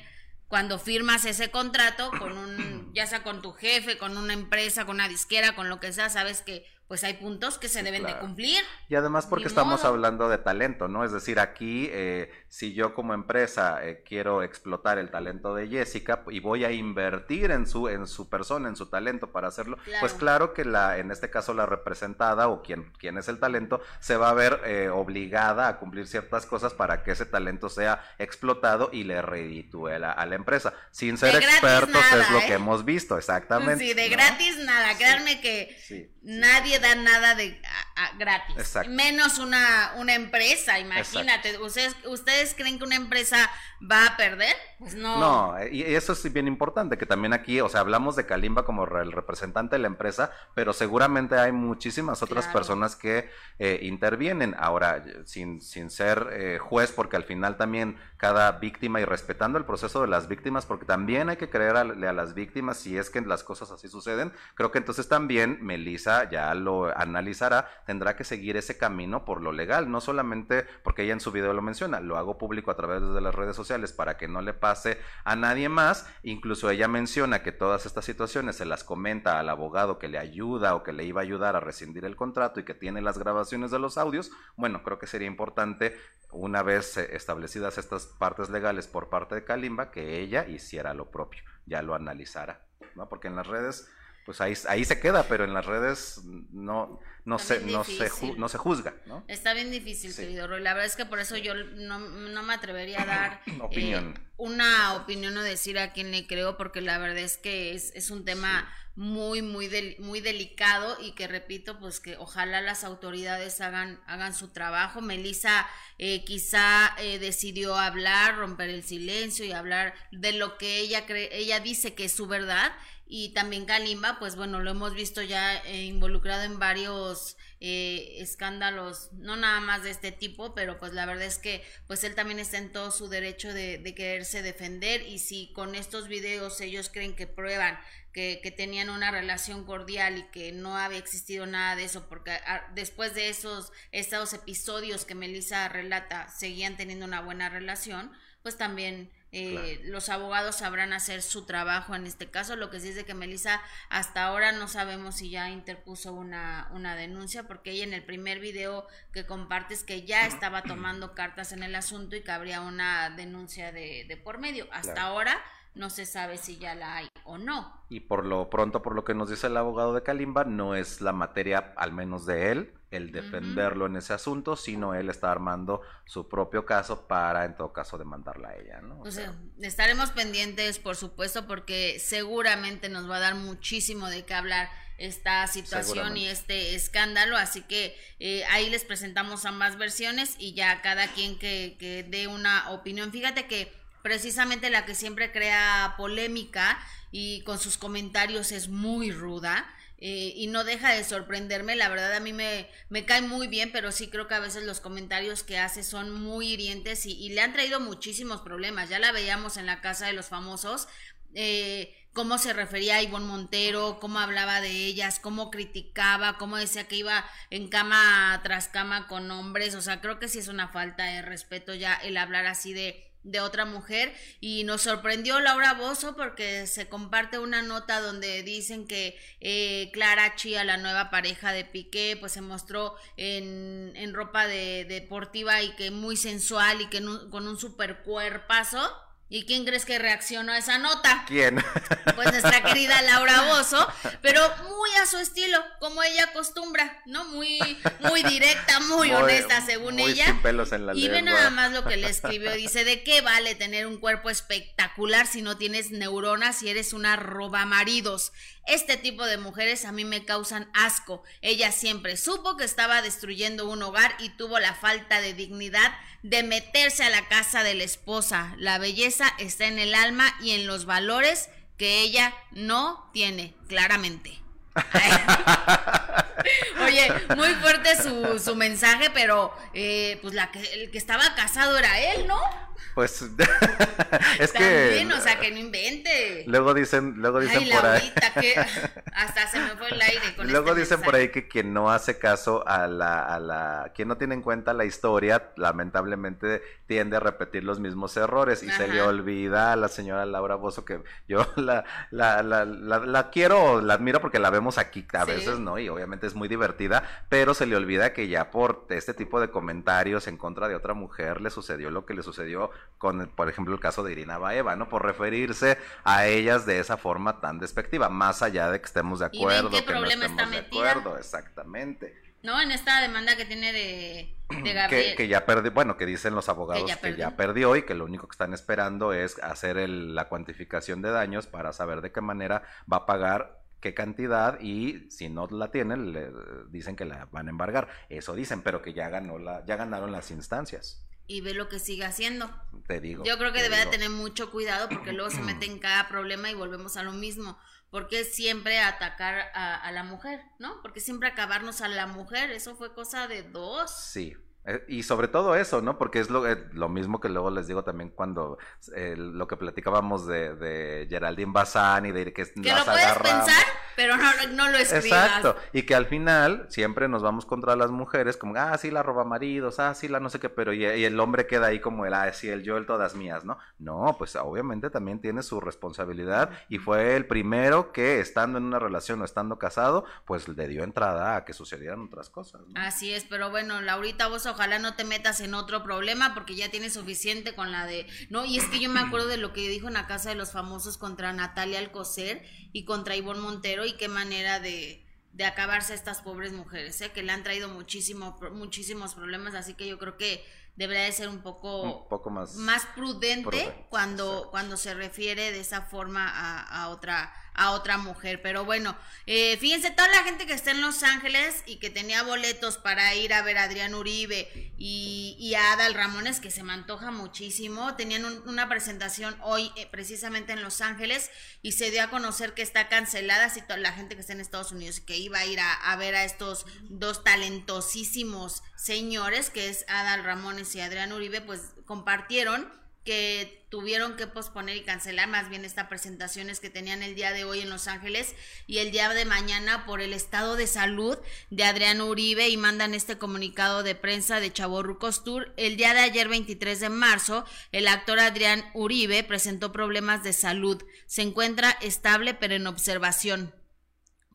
cuando firmas ese contrato con un, ya sea con tu jefe, con una empresa, con una disquera, con lo que sea, sabes que pues hay puntos que se deben de cumplir. Y además porque estamos hablando de talento, ¿no? Es decir, aquí eh, si yo como empresa eh, quiero explotar el talento de Jessica y voy a invertir en su en su persona, en su talento para hacerlo, pues claro que la en este caso la representada o quien quien es el talento se va a ver eh, obligada a cumplir ciertas cosas para que ese talento sea explotado y le reditúe a la, empresa. Sin ser expertos es lo que hemos visto, exactamente. Sí, de gratis nada, créanme que nadie da nada de gratis. Menos una, una empresa, imagínate. ¿Ustedes, ¿Ustedes creen que una empresa va a perder? Pues no. No, y eso es bien importante, que también aquí, o sea, hablamos de Kalimba como el representante de la empresa, pero seguramente hay muchísimas otras personas que eh, intervienen. Ahora, sin, sin ser eh, juez, porque al final también cada víctima y respetando el proceso de las víctimas, porque también hay que creerle a, a las víctimas si es que las cosas así suceden, creo que entonces también Melissa ya lo analizará, tendrá que seguir ese camino por lo legal, no solamente porque ella en su video lo menciona, lo hago público a través de las redes sociales para que no le pase a nadie más, incluso ella menciona que todas estas situaciones se las comenta al abogado que le ayuda o que le iba a ayudar a rescindir el contrato y que tiene las grabaciones de los audios, bueno, creo que sería importante una vez eh, establecidas estas partes legales por parte de Kalimba, que ella hiciera lo propio, ya lo analizara, ¿no? Porque en las redes, pues ahí, ahí se queda, pero en las redes no, no, se, no, se, no se juzga, ¿no? Está bien difícil, querido Roy. La verdad es que por eso yo no, me atrevería a dar opinión. Eh, una opinión o decir a quién le creo, porque la verdad es que es, es un tema muy, muy, muy delicado y que repito, pues que ojalá las autoridades hagan, hagan su trabajo. Melissa eh, quizá eh, decidió hablar, romper el silencio y hablar de lo que ella cree, ella dice que es su verdad y también Kalimba, pues bueno, lo hemos visto ya eh, involucrado en varios escándalos, no nada más de este tipo, pero pues la verdad es que pues él también está en todo su derecho de, de quererse defender y si con estos videos ellos creen que prueban que, que, tenían una relación cordial y que no había existido nada de eso, porque ah, después de esos, estos episodios que Melissa relata, seguían teniendo una buena relación, pues también eh, los abogados sabrán hacer su trabajo en este caso. Lo que sí es de que Melissa hasta ahora no sabemos si ya interpuso una, una denuncia, porque ella en el primer video que compartes que ya estaba tomando cartas en el asunto y que habría una denuncia de, de por medio. Hasta ahora no se sabe si ya la hay o no. Y por lo pronto, por lo que nos dice el abogado de Kalimba, no es la materia, al menos de él, el defenderlo en ese asunto, sino él está armando su propio caso para, en todo caso, demandarla a ella, ¿no? O, sea, estaremos pendientes, por supuesto, porque seguramente nos va a dar muchísimo de qué hablar esta situación y este escándalo, así que eh, ahí les presentamos ambas versiones y ya cada quien que, que dé una opinión. Fíjate que precisamente la que siempre crea polémica y con sus comentarios es muy ruda. Eh, y no deja de sorprenderme, la verdad a mí me, me cae muy bien, pero sí creo que a veces los comentarios que hace son muy hirientes y, le han traído muchísimos problemas. Ya la veíamos en la casa de los famosos, eh, cómo se refería a Ivonne Montero, cómo hablaba de ellas, cómo criticaba, cómo decía que iba en cama tras cama con hombres, o sea, creo que sí es una falta de respeto ya el hablar así de de otra mujer y nos sorprendió Laura Bozo porque se comparte una nota donde dicen que eh, Clara Chía, la nueva pareja de Piqué, pues se mostró en, en ropa de, deportiva y que muy sensual y que con un super cuerpazo ¿Y quién crees que reaccionó a esa nota? ¿Quién? Pues nuestra querida Laura Bozo, pero muy a su estilo, como ella acostumbra, ¿no? Muy, muy directa, muy, honesta, según muy ella. Sin pelos en la y ve nada más lo que le escribió. Dice: ¿De qué vale tener un cuerpo espectacular si no tienes neuronas y eres una roba maridos? Este tipo de mujeres a mí me causan asco. Ella siempre supo que estaba destruyendo un hogar y tuvo la falta de dignidad de meterse a la casa de la esposa. La belleza está en el alma y en los valores que ella no tiene, claramente. Oye, muy fuerte su, su mensaje, pero eh, pues la que, el que estaba casado era él, ¿no? Pues es que o sea, que no invente. Luego dicen, luego dicen por ahí. que hasta se me fue el aire con Luego este dicen por ahí que quien no hace caso a la, a la, quien no tiene en cuenta la historia, lamentablemente tiende a repetir los mismos errores y se le olvida a la señora Laura Bozo que yo la, la, la, la, quiero, la admiro porque la vemos aquí a veces, ¿no? Y obviamente es muy divertida, pero se le olvida que ya por este tipo de comentarios en contra de otra mujer le sucedió lo que le sucedió con, por ejemplo, el caso de Irina Baeva, ¿no? Por referirse a ellas de esa forma tan despectiva, más allá de que estemos de acuerdo, qué que no estemos de acuerdo, exactamente. No, en esta demanda que tiene de, Gabriel. Que, ya perdió, bueno, que dicen los abogados que ya, perdió y que lo único que están esperando es hacer la cuantificación de daños para saber de qué manera va a pagar qué cantidad y si no la tienen le dicen que la van a embargar eso dicen pero que ya ganó la ya ganaron las instancias y ve lo que sigue haciendo. Te digo. Yo creo que debe de tener mucho cuidado porque luego se mete en cada problema y volvemos a lo mismo. Porque siempre atacar a, a la mujer, ¿no? Porque siempre acabarnos a la mujer, eso fue cosa de dos. Sí, y sobre todo eso, ¿no? Porque es lo, eh, lo mismo que luego les digo también cuando eh, lo que platicábamos de, de Geraldine Bazán y de que, que lo puedes pensar, pero no, no, lo escribas. Exacto, y que al final siempre nos vamos contra las mujeres como, ah, sí, la roba maridos, ah, sí, la no sé qué, pero y, el hombre queda ahí como el, ah, sí, el yo, el todas mías, ¿no? No, pues obviamente también tiene su responsabilidad y fue el primero que estando en una relación o estando casado, pues le dio entrada a que sucedieran otras cosas. ¿no? Así es, pero bueno, Laurita, vos ojalá no te metas en otro problema porque ya tienes suficiente con la de, no, y es que yo me acuerdo de lo que dijo en la casa de los famosos contra Natalia Alcocer y contra Ivonne Montero y qué manera de, de acabarse a estas pobres mujeres, ¿eh? que le han traído muchísimo, muchísimos problemas, así que yo creo que debería de ser un poco, un poco más, más prudente, cuando, cuando se refiere de esa forma a, a otra a otra mujer. Pero bueno, eh, fíjense, toda la gente que está en Los Ángeles y que tenía boletos para ir a ver a Adrián Uribe y, a Adal Ramones, que se me antoja muchísimo, tenían una presentación hoy eh, precisamente en Los Ángeles y se dio a conocer que está cancelada, así toda la gente que está en Estados Unidos y que iba a ir a ver a estos dos talentosísimos señores, que es Adal Ramones y Adrián Uribe, pues compartieron que tuvieron que posponer y cancelar más bien estas presentaciones que tenían el día de hoy en Los Ángeles y el día de mañana por el estado de salud de Adrián Uribe y mandan este comunicado de prensa de Chaborrucos Tour. El día de ayer 23 de marzo, el actor Adrián Uribe presentó problemas de salud. Se encuentra estable pero en observación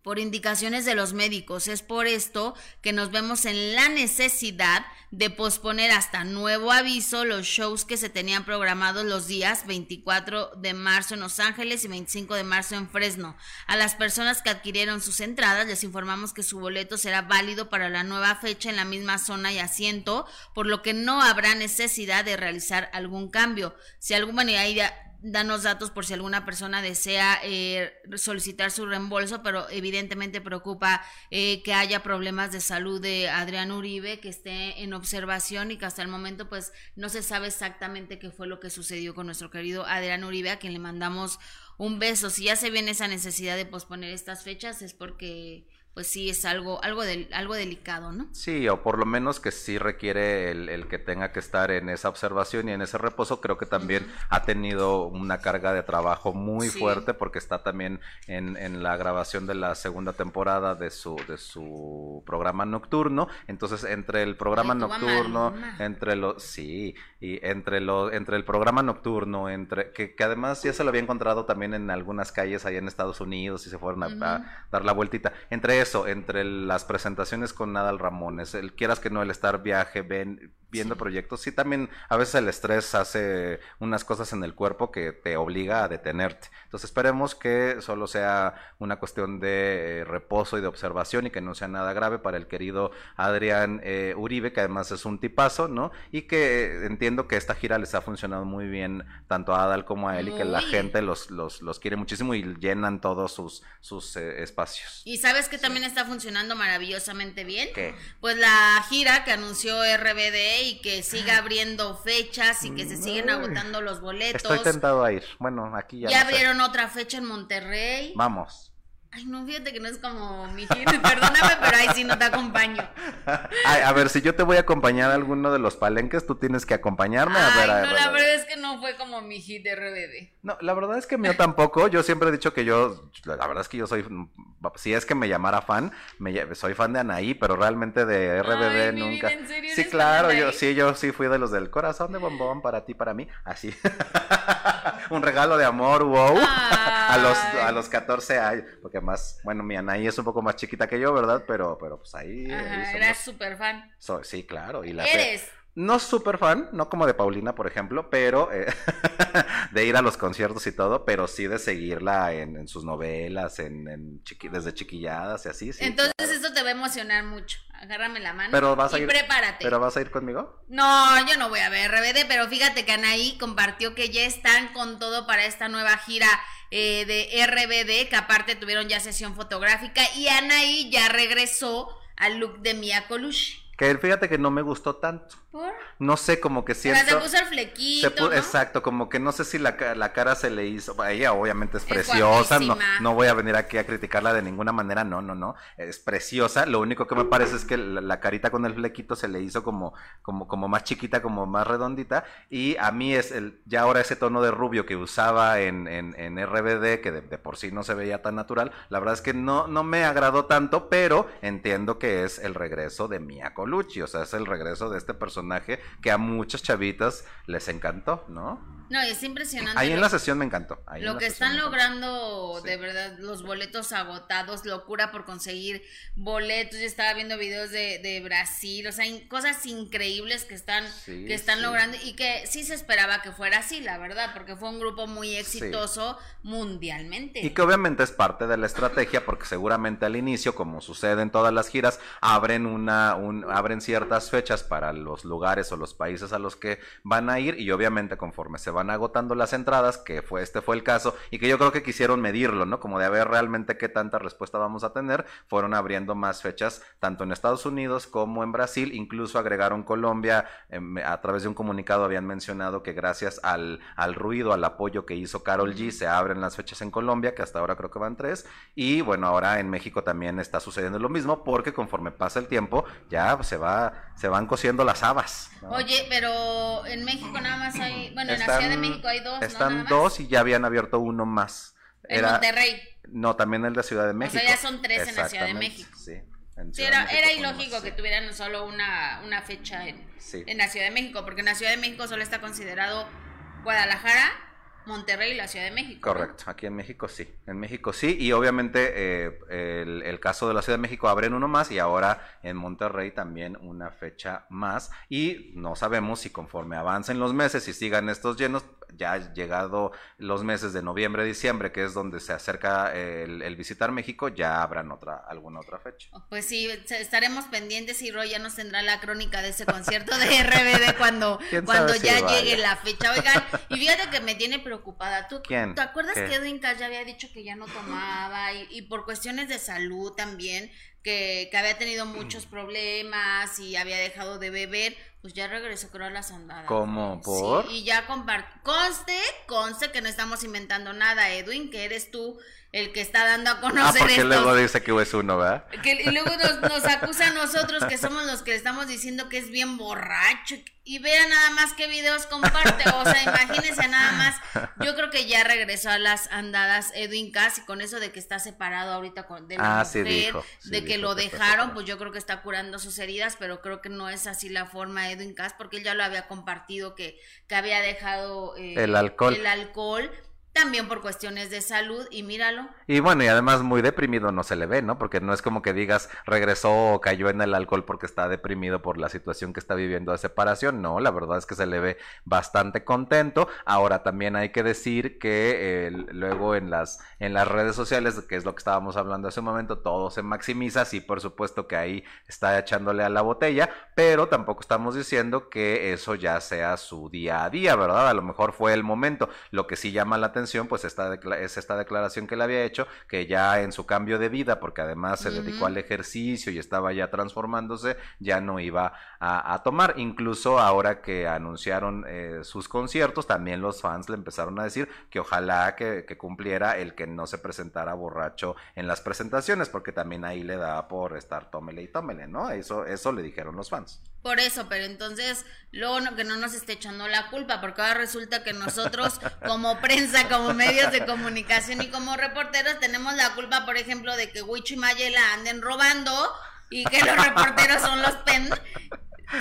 por indicaciones de los médicos. Es por esto que nos vemos en la necesidad de posponer hasta nuevo aviso los shows que se tenían programados los días 24 de marzo en Los Ángeles y 25 de marzo en Fresno. A las personas que adquirieron sus entradas les informamos que su boleto será válido para la nueva fecha en la misma zona y asiento, por lo que no habrá necesidad de realizar algún cambio. Si alguna idea danos datos por si alguna persona desea eh, solicitar su reembolso, pero evidentemente preocupa eh, que haya problemas de salud de Adrián Uribe, que esté en observación y que hasta el momento pues no se sabe exactamente qué fue lo que sucedió con nuestro querido Adrián Uribe, a quien le mandamos un beso. Si ya se viene esa necesidad de posponer estas fechas es porque pues sí es algo, algo, del, algo delicado, ¿no? Sí, o por lo menos que sí requiere el, que tenga que estar en esa observación y en ese reposo. Creo que también ha tenido una carga de trabajo muy fuerte porque está también en, en, la grabación de la segunda temporada de su, de su programa nocturno. Entonces, entre el programa nocturno, entre los, sí, y entre lo, entre el programa nocturno, entre, que, que, además ya se lo había encontrado también en algunas calles allá en Estados Unidos y se fueron a, a dar la vueltita. Entre eso, entre las presentaciones con Nadal Ramones, el quieras que no, el estar viaje, ven, viendo proyectos, sí también a veces el estrés hace unas cosas en el cuerpo que te obliga a detenerte. Entonces esperemos que solo sea una cuestión de eh, reposo y de observación y que no sea nada grave para el querido Adrián eh, Uribe, que además es un tipazo, ¿no? Y que entiendo que esta gira les ha funcionado muy bien tanto a Adal como a él y que la gente los, los, los, quiere muchísimo y llenan todos sus, sus eh, espacios. Y sabes que también está funcionando maravillosamente bien. ¿Qué? Pues la gira que anunció RBD y que siga abriendo fechas y que se siguen agotando los boletos. Estoy tentado a ir. Bueno, aquí ya. Ya abrieron otra fecha en Monterrey. Vamos. Ay, no, fíjate que no es como mi hit. Perdóname, pero ahí sí no te acompaño. Ay, a ver, si yo te voy a acompañar a alguno de los palenques, tú tienes que acompañarme. a ver, a no, la verdad es que no fue como mi hit de RBD. No, la verdad es que mío tampoco. Yo siempre he dicho que yo, la verdad es que yo soy, si es que me llamara fan, me, soy fan de Anaí, pero realmente de RBD nunca. ¿en serio sí, claro, yo sí, yo sí fui de los del corazón de bombón para ti, para mí, así. Un regalo de amor, wow. A los a los 14 años, porque más, bueno, mi Anaí es un poco más chiquita que yo, ¿verdad? Pero, pero pues ahí. eras súper fan. sí, claro. Y la ¿Eres? No súper fan, no como de Paulina, por ejemplo, pero eh, de ir a los conciertos y todo, pero sí de seguirla en, sus novelas, en, desde chiquilladas y así. Sí, Entonces esto te va a emocionar mucho. Agárrame la mano pero vas a y ir, prepárate. ¿Pero vas a ir conmigo? No, yo no voy a ver RBD, pero fíjate que Anaí compartió que ya están con todo para esta nueva gira eh, de RBD, que aparte tuvieron ya sesión fotográfica y Anaí ya regresó al look de Mia Colucci. Que fíjate que no me gustó tanto. No sé, como que siento... Pero se puso el flequito, Exacto, como que no sé si la, la, cara se le hizo... Ella obviamente es, preciosa, no, no voy a venir aquí a criticarla de ninguna manera, no, no, no. Es preciosa, lo único que me parece es que la, carita con el flequito se le hizo como, como, como más chiquita, como más redondita. Y a mí es el, ya ahora ese tono de rubio que usaba en, en, en RBD, que de, de, por sí no se veía tan natural, la verdad es que no, no me agradó tanto, pero entiendo que es el regreso de Mia Colucci, o sea, es el regreso de este personaje que a muchas chavitas les encantó, ¿no? No, es impresionante. Ahí en la sesión me encantó. lo que están logrando, de verdad, los boletos agotados, locura por conseguir boletos. Yo estaba viendo videos de, de Brasil, o sea, cosas increíbles que están, que están logrando y que sí se esperaba que fuera así, la verdad, porque fue un grupo muy exitoso mundialmente. Y que obviamente es parte de la estrategia, porque seguramente al inicio, como sucede en todas las giras, abren una, un, abren ciertas fechas para los lugares o los países a los que van a ir y obviamente conforme se van agotando las entradas, que fue este fue el caso, y que yo creo que quisieron medirlo, ¿no? Como de ver realmente qué tanta respuesta vamos a tener, fueron abriendo más fechas tanto en Estados Unidos como en Brasil, incluso agregaron Colombia, em, a través de un comunicado habían mencionado que gracias al, al ruido, al apoyo que hizo Carol G, se abren las fechas en Colombia, que hasta ahora creo que van tres, y bueno, ahora en México también está sucediendo lo mismo, porque conforme pasa el tiempo, ya se va, se van cosiendo las habas. Oye, pero en México nada más hay, bueno, en la de México hay dos. Están dos y ya habían abierto uno más. En Monterrey. No, también el de Ciudad de México. O sea, ya son tres en la Ciudad de México. Sí. era, era ilógico que tuvieran solo una, una fecha en, en la Ciudad de México, porque en la Ciudad de México solo está considerado Guadalajara, Monterrey y la Ciudad de México. Correcto, aquí en México sí, en México sí, y obviamente eh, el, caso de la Ciudad de México abren uno más y ahora en Monterrey también una fecha más y no sabemos si conforme avancen los meses y sigan estos llenos, ya llegado los meses de noviembre, diciembre, que es donde se acerca el, visitar México, ya habrán otra, alguna otra fecha. Pues sí, estaremos pendientes y Roy ya nos tendrá la crónica de ese concierto de RBD cuando, cuando ya llegue la fecha. Oigan, y fíjate que me tiene preocupada. ¿Tú, ¿Te acuerdas que Edwin ya había dicho que ya no tomaba y, y por cuestiones de salud también? Que, que, había tenido muchos problemas y había dejado de beber, pues ya regresó creo a las andadas. ¿Cómo? ¿Por? Sí, y ya comparte. Conste, conste que no estamos inventando nada, Edwin, que eres tú el que está dando a conocer ah, porque luego dice que es uno, ¿verdad? y luego nos, acusa a nosotros que somos los que le estamos diciendo que es bien borracho. Y vea nada más qué videos comparte. O sea, imagínense nada más. Yo creo que ya regresó a las andadas Edwin Cass y con eso de que está separado ahorita con, de la ah, mujer, de que lo dejaron, pues yo creo que está curando sus heridas, pero creo que no es así la forma Edwin Cass, porque él ya lo había compartido que, que había dejado eh, el alcohol. El alcohol también por cuestiones de salud y míralo. Y bueno, y además muy deprimido no se le ve, ¿no? Porque no es como que digas regresó o cayó en el alcohol porque está deprimido por la situación que está viviendo de separación. No, la verdad es que se le ve bastante contento. Ahora también hay que decir que luego en las, en las redes sociales, que es lo que estábamos hablando hace un momento, todo se maximiza. Sí, por supuesto que ahí está echándole a la botella, pero tampoco estamos diciendo que eso ya sea su día a día, ¿verdad? A lo mejor fue el momento. Lo que sí llama la atención pues esta es esta declaración que le había hecho, que ya en su cambio de vida, porque además se dedicó al ejercicio y estaba ya transformándose, ya no iba a, tomar. Incluso ahora que anunciaron eh, sus conciertos, también los fans le empezaron a decir que ojalá que, cumpliera el que no se presentara borracho en las presentaciones, porque también ahí le da por estar tómele y tómele, ¿no? Eso, eso le dijeron los fans. Por eso, pero entonces, luego que no nos esté echando la culpa, porque ahora resulta que nosotros, como prensa, como medios de comunicación y como reporteros, tenemos la culpa, por ejemplo, de que Wicho y Mayela anden robando y que los reporteros son los pen.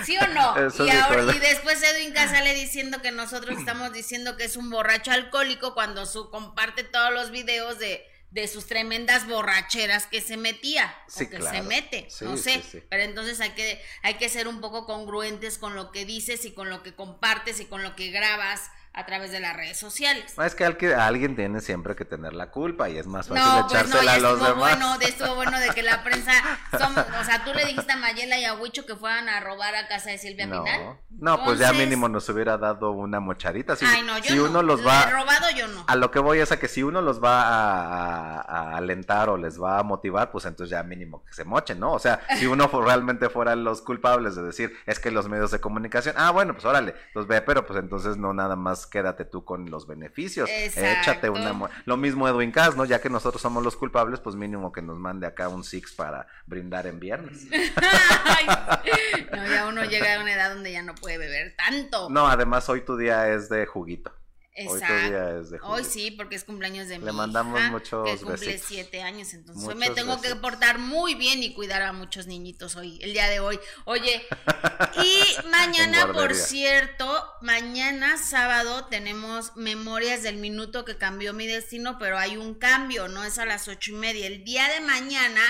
¿Sí o no? y, ahora, y después Edwin sale diciendo que nosotros estamos diciendo que es un borracho alcohólico cuando su comparte todos los videos de de sus tremendas borracheras que se metía o que se mete, no sé, pero entonces hay que hay que ser un poco congruentes con lo que dices y con lo que compartes y con lo que grabas a través de las redes sociales. Es que alguien tiene siempre que tener la culpa y es más fácil no, pues echársela a los demás. Bueno, de estuvo bueno de que la prensa, o sea, tú le dijiste a Mayela y a Huicho que fueran a robar a casa de Silvia no, Pinal. No, pues ya mínimo nos hubiera dado una mochadita. Si, Ay, no, yo si uno los va... robado yo no. A lo que voy es a que si uno los va a, a, alentar o les va a motivar, pues entonces ya mínimo que se mochen, ¿no? O sea, si uno realmente fueran los culpables de decir, es que los medios de comunicación, ah, bueno, pues órale, los ve, pero pues entonces no nada más quédate tú con los beneficios. Échate una. Lo mismo Edwin Cass, ¿no? Ya que nosotros somos los culpables, pues mínimo que nos mande acá un Six para brindar en viernes. no, ya uno llega a una edad donde ya no puede beber tanto. No, además hoy tu día es de juguito. Exacto. Hoy, sí, porque es cumpleaños de mi Le mandamos muchos que cumple siete años, entonces hoy me tengo que portar muy bien y cuidar a muchos niñitos hoy, el día de hoy. Oye, y mañana, por cierto, mañana sábado tenemos Memorias del Minuto que cambió mi destino, pero hay un cambio, no es a las ocho y media. El día de mañana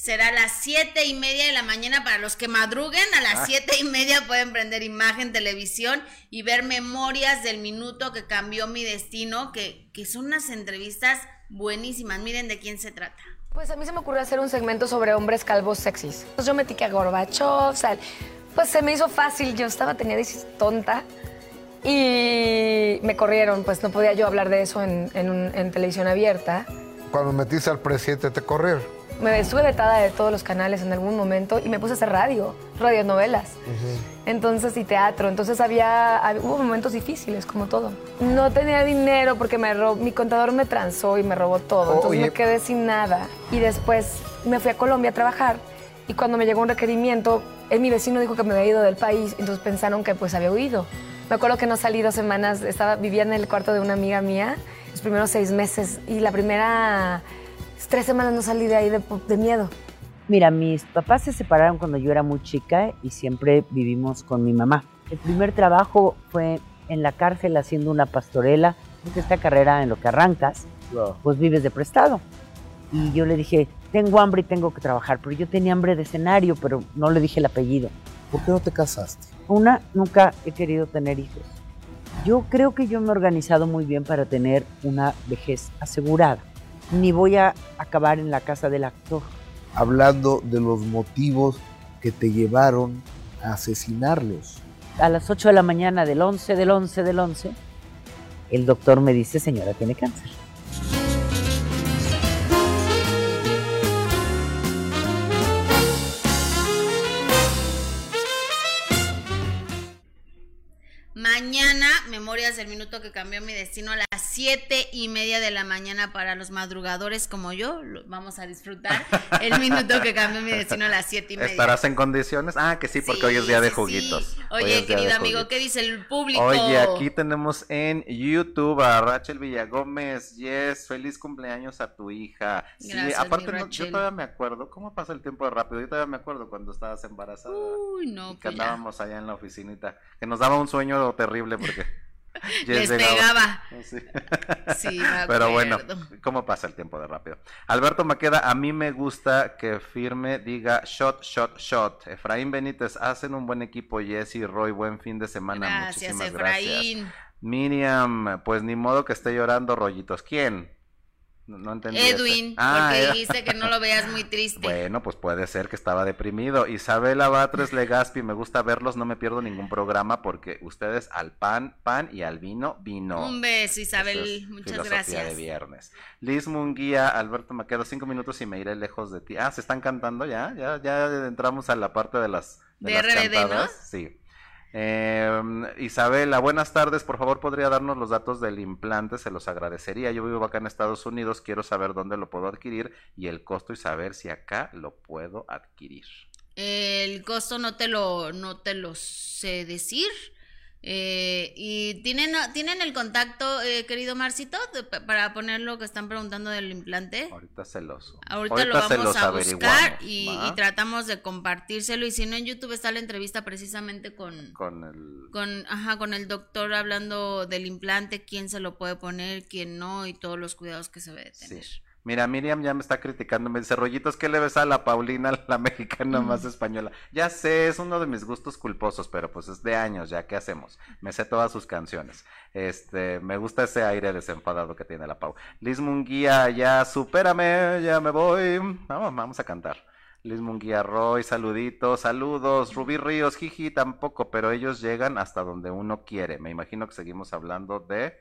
será a las siete y media de la mañana para los que madruguen. A las ah. siete y media pueden prender imagen, televisión y ver memorias del minuto que cambió mi destino, que, que son unas entrevistas buenísimas. Miren de quién se trata. Pues a mí se me ocurrió hacer un segmento sobre hombres calvos sexys. Pues yo metí que a Gorbachev, pues se me hizo fácil. Yo estaba, tenía tonta. Y me corrieron, pues no podía yo hablar de eso en, en televisión abierta. Cuando metiste al presidente, ¿te corrieron? Me estuve vetada de todos los canales en algún momento y me puse a hacer radio, radionovelas. Entonces, y teatro. Entonces había, hubo momentos difíciles, como todo. No tenía dinero porque me mi contador me transó y me robó todo. Entonces me quedé sin nada. Y después me fui a Colombia a trabajar y cuando me llegó un requerimiento, él, mi vecino dijo que me había ido del país, entonces pensaron que pues había huido. Me acuerdo que no salí dos semanas, estaba, vivía en el cuarto de una amiga mía los primeros seis meses y la primera tres semanas no salí de ahí de, miedo. Mira, mis papás se separaron cuando yo era muy chica y siempre vivimos con mi mamá. El primer trabajo fue en la cárcel haciendo una pastorela porque esta carrera en lo que arrancas, pues vives de prestado. Y yo le dije, tengo hambre y tengo que trabajar, pero yo tenía hambre de escenario, pero no le dije el apellido. ¿Por qué no te casaste? Una, nunca he querido tener hijos. Yo creo que yo me he organizado muy bien para tener una vejez asegurada. Ni voy a acabar en la casa del actor. Hablando de los motivos que te llevaron a asesinarlos. A las 8 de la mañana del 11 del 11 del 11, el doctor me dice, señora, tiene cáncer. Mañana, Memorias del Minuto que cambió mi destino a las siete y media de la mañana para los madrugadores como yo. Vamos a disfrutar el minuto que cambió mi destino a las siete y media. ¿Estarás en condiciones? Ah, que sí, porque hoy es día de juguitos. Oye, querido amigo, ¿qué dice el público? Oye, aquí tenemos en YouTube a Rachel Villagómez. Yes, feliz cumpleaños a tu hija. sí, aparte, yo todavía me acuerdo. ¿Cómo pasa el tiempo rápido? Yo todavía me acuerdo cuando estabas embarazada. Uy, no. que pues andábamos allá en la oficinita. Que nos daba un sueño terrible porque les pegaba. Sí, Pero bueno, ¿cómo pasa el tiempo de rápido? Alberto Maqueda, a mí me gusta que firme diga shot, shot, shot. Efraín Benítez, hacen un buen equipo. Jesse Roy, buen fin de semana. Gracias, Muchísimas Efraín. gracias. Miriam, pues ni modo que esté llorando, rollitos. ¿Quién? No, entendí. Edwin, ah, porque dijiste que no lo veas muy triste. Bueno, pues puede ser que estaba deprimido. Isabela Batres Legaspi, me gusta verlos, no me pierdo ningún programa porque ustedes al pan, pan y al vino, vino. Un beso, Isabel, muchas gracias. de viernes. Liz Munguía, Alberto, me quedo cinco minutos y me iré lejos de ti. Ah, ¿se están cantando ya? Ya, ya entramos a la parte de las, de, las Sí. Eh, Isabela, buenas tardes. Por favor, podría darnos los datos del implante, se los agradecería. Yo vivo acá en Estados Unidos, quiero saber dónde lo puedo adquirir y el costo y saber si acá lo puedo adquirir. El costo no te lo, no te lo sé decir. Eh, y tienen, tienen el contacto, eh, querido Marcito, para poner lo que están preguntando del implante. Ahorita se los. Ahorita, lo vamos a buscar y, tratamos de compartírselo. Y si no, en YouTube está la entrevista precisamente con. Con el. Con, ajá, con el doctor hablando del implante, quién se lo puede poner, quién no, y todos los cuidados que se debe tener. Mira, Miriam ya me está criticando, me dice, rollitos, ¿qué le ves a la Paulina, la mexicana más española? Ya sé, es uno de mis gustos culposos, pero pues es de años ya, ¿qué hacemos? Me sé todas sus canciones. Este, me gusta ese aire desenfadado que tiene la Pau. Liz Munguía, ya supérame, ya me voy. Vamos, vamos a cantar. Liz Munguía Roy, saluditos, saludos. Rubí Ríos, jiji, tampoco, pero ellos llegan hasta donde uno quiere. Me imagino que seguimos hablando de...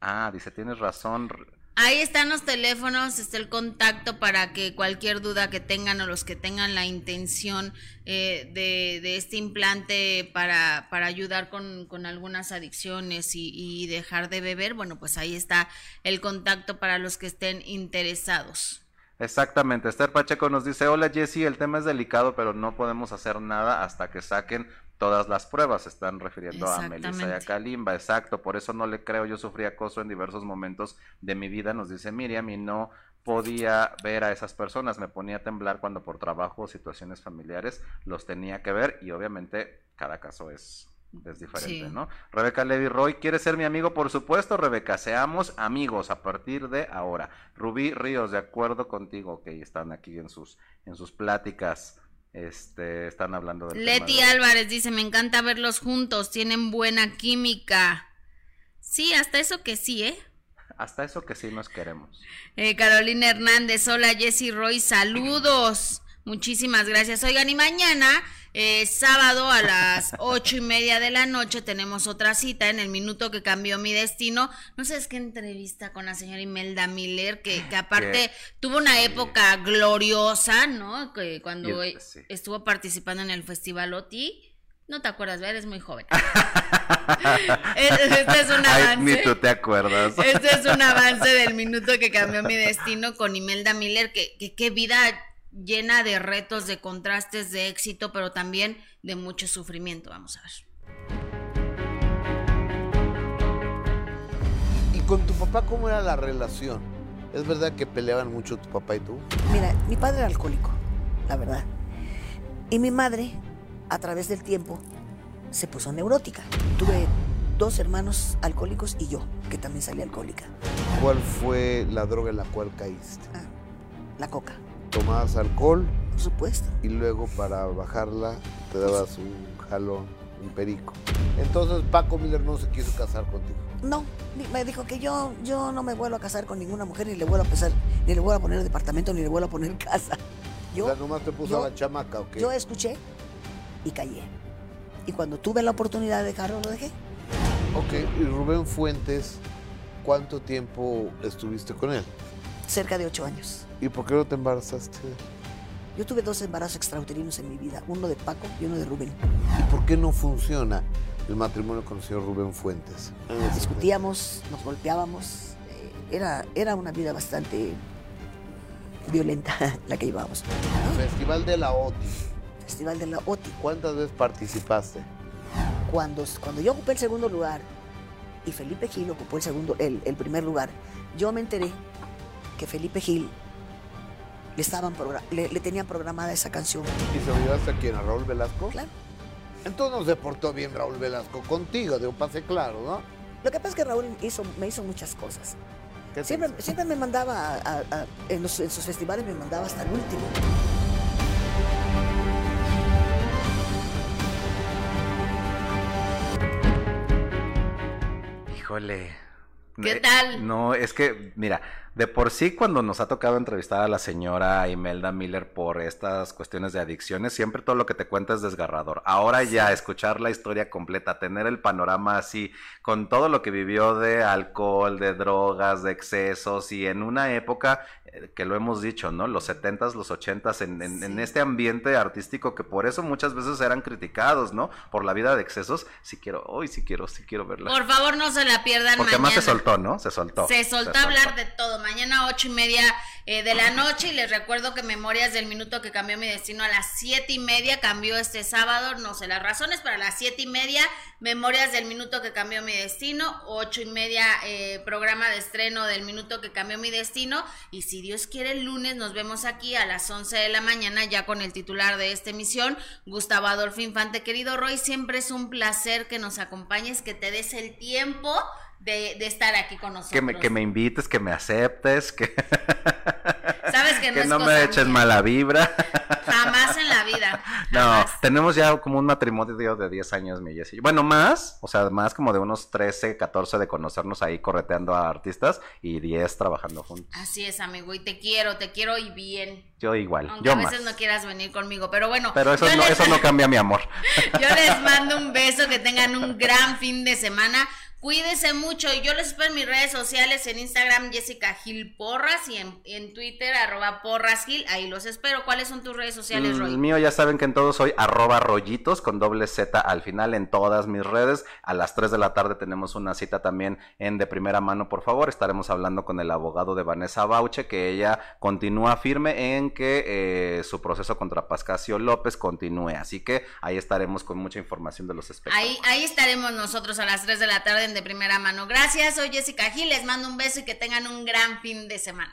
Ah, dice, tienes razón. Ahí están los teléfonos, está el contacto para que cualquier duda que tengan o los que tengan la intención eh, de, este implante para, para ayudar con, algunas adicciones y, dejar de beber, bueno, pues ahí está el contacto para los que estén interesados. Exactamente, Esther Pacheco nos dice, hola Jessy, el tema es delicado, pero no podemos hacer nada hasta que saquen todas las pruebas, están refiriendo a Melissa y a Kalimba, exacto, por eso no le creo, yo sufrí acoso en diversos momentos de mi vida, nos dice Miriam, y no podía ver a esas personas, me ponía a temblar cuando por trabajo o situaciones familiares los tenía que ver y obviamente cada caso es, es diferente, ¿no? Rebeca Levy Roy, quiere ser mi amigo? Por supuesto, Rebeca, seamos amigos a partir de ahora. Rubí Ríos, de acuerdo contigo, que están aquí en sus, en sus pláticas este, están hablando de. Leti Álvarez dice: Me encanta verlos juntos, tienen buena química. Sí, hasta eso que sí, ¿eh? Hasta eso que sí nos queremos. Eh, Carolina Hernández, hola Jessy Roy, saludos. Muchísimas gracias. Oigan, y mañana eh, sábado a las ocho y media de la noche tenemos otra cita en el minuto que cambió mi destino. No sé, es qué entrevista con la señora Imelda Miller, que, que aparte tuvo una época gloriosa, ¿no? Que cuando estuvo participando en el Festival OTI. No te acuerdas, eres muy joven. este es un avance. ni tú te acuerdas. Este es un avance del minuto que cambió mi destino con Imelda Miller, que qué vida llena de retos, de contrastes, de éxito, pero también de mucho sufrimiento. Vamos a ver. ¿Y con tu papá cómo era la relación? ¿Es verdad que peleaban mucho tu papá y tú? Mira, mi padre era alcohólico, la verdad. Y mi madre, a través del tiempo, se puso neurótica. Tuve dos hermanos alcohólicos y yo, que también salí alcohólica. ¿Cuál fue la droga en la cual caíste? Ah, la coca. ¿Tomabas alcohol? Por supuesto. Y luego para bajarla te dabas un jalón, un perico. Entonces Paco Miller no se quiso casar contigo. No, me dijo que yo, yo no me vuelvo a casar con ninguna mujer, ni le vuelvo a pesar, ni le vuelvo a poner departamento, ni le vuelvo a poner casa. Yo, o sea, nomás te puso a la chamaca, ¿ok? Yo escuché y callé. Y cuando tuve la oportunidad de dejarlo, lo dejé. Ok, y Rubén Fuentes, ¿cuánto tiempo estuviste con él? Cerca de ocho años. ¿Y por qué no te embarazaste? Yo tuve dos embarazos extrauterinos en mi vida, uno de Paco y uno de Rubén. ¿Y por qué no funciona el matrimonio con el señor Rubén Fuentes? Discutíamos, nos golpeábamos, eh, era, era una vida bastante violenta la que llevábamos. Festival de la OTI. Festival de la OTI. ¿Cuántas veces participaste? Cuando, cuando yo ocupé el segundo lugar y Felipe Gil ocupó el, segundo, el, el primer lugar, yo me enteré que Felipe Gil le, estaban le, le, tenían programada esa canción. ¿Y se lo llevaste a quién? ¿A Raúl Velasco? Claro. Entonces no se portó bien Raúl Velasco contigo, de un pase claro, ¿no? Lo que pasa es que Raúl hizo, me hizo muchas cosas. Siempre, siempre, me mandaba, a, a, en, los, en sus festivales me mandaba hasta el último. Híjole. ¿Qué tal? No, es que, mira, de por sí cuando nos ha tocado entrevistar a la señora Imelda Miller por estas cuestiones de adicciones, siempre todo lo que te cuenta es desgarrador. Ahora ya escuchar la historia completa, tener el panorama así, con todo lo que vivió de alcohol, de drogas, de excesos y en una época eh, que lo hemos dicho, ¿no? Los setentas, los ochentas, en, en, en, este ambiente artístico que por eso muchas veces eran criticados, ¿no? Por la vida de excesos. Si quiero, hoy sí quiero, sí quiero verla. Por favor, no se la pierdan Porque mañana. más se soltó, ¿no? Se soltó. Se soltó hablar de todo. Mañana ocho y media eh, de la noche y les recuerdo que Memorias del Minuto que cambió mi destino a las siete y media cambió este sábado, no sé las razones, pero a las siete y media Memorias del Minuto que cambió mi destino, ocho y media eh, programa de estreno del Minuto que cambió mi destino y si Dios quiere el lunes nos vemos aquí a las once de la mañana ya con el titular de esta emisión, Gustavo Adolfo Infante. Querido Roy, siempre es un placer que nos acompañes, que te des el tiempo de, de, estar aquí con nosotros. Que me, que me invites, que me aceptes, que, Sabes que no, que es no cosa me eches mía. mala vibra. Jamás en la vida. No, tenemos ya como un matrimonio de 10 años, mi Jessy. Bueno, más, o sea, más como de unos 13, 14 de conocernos ahí correteando a artistas y 10 trabajando juntos. Así es, amigo, y te quiero, te quiero y bien. Yo igual, Aunque yo a veces más. no quieras venir conmigo, pero bueno. Pero eso no, les- eso no cambia mi amor. Yo les mando un beso, que tengan un gran fin de semana. Cuídense mucho y yo les espero en mis redes sociales, en Instagram Jessica Gil Porras y en, en Twitter arroba Porras Gil, ahí los espero. ¿Cuáles son tus redes sociales, El Roy? mío ya saben que en todo soy arroba rollitos con doble Z al final en todas mis redes. A las 3 de la tarde tenemos una cita también en De Primera Mano, por favor. Estaremos hablando con el abogado de Vanessa Bauche, que ella continúa firme en que eh, su proceso contra Pascasio López continúe. Así que ahí estaremos con mucha información de los espectáculos. Ahí, ahí estaremos nosotros a las 3 de la tarde De Primera Mano. Gracias, soy Jessica Gil, les mando un beso y que tengan un gran fin de semana.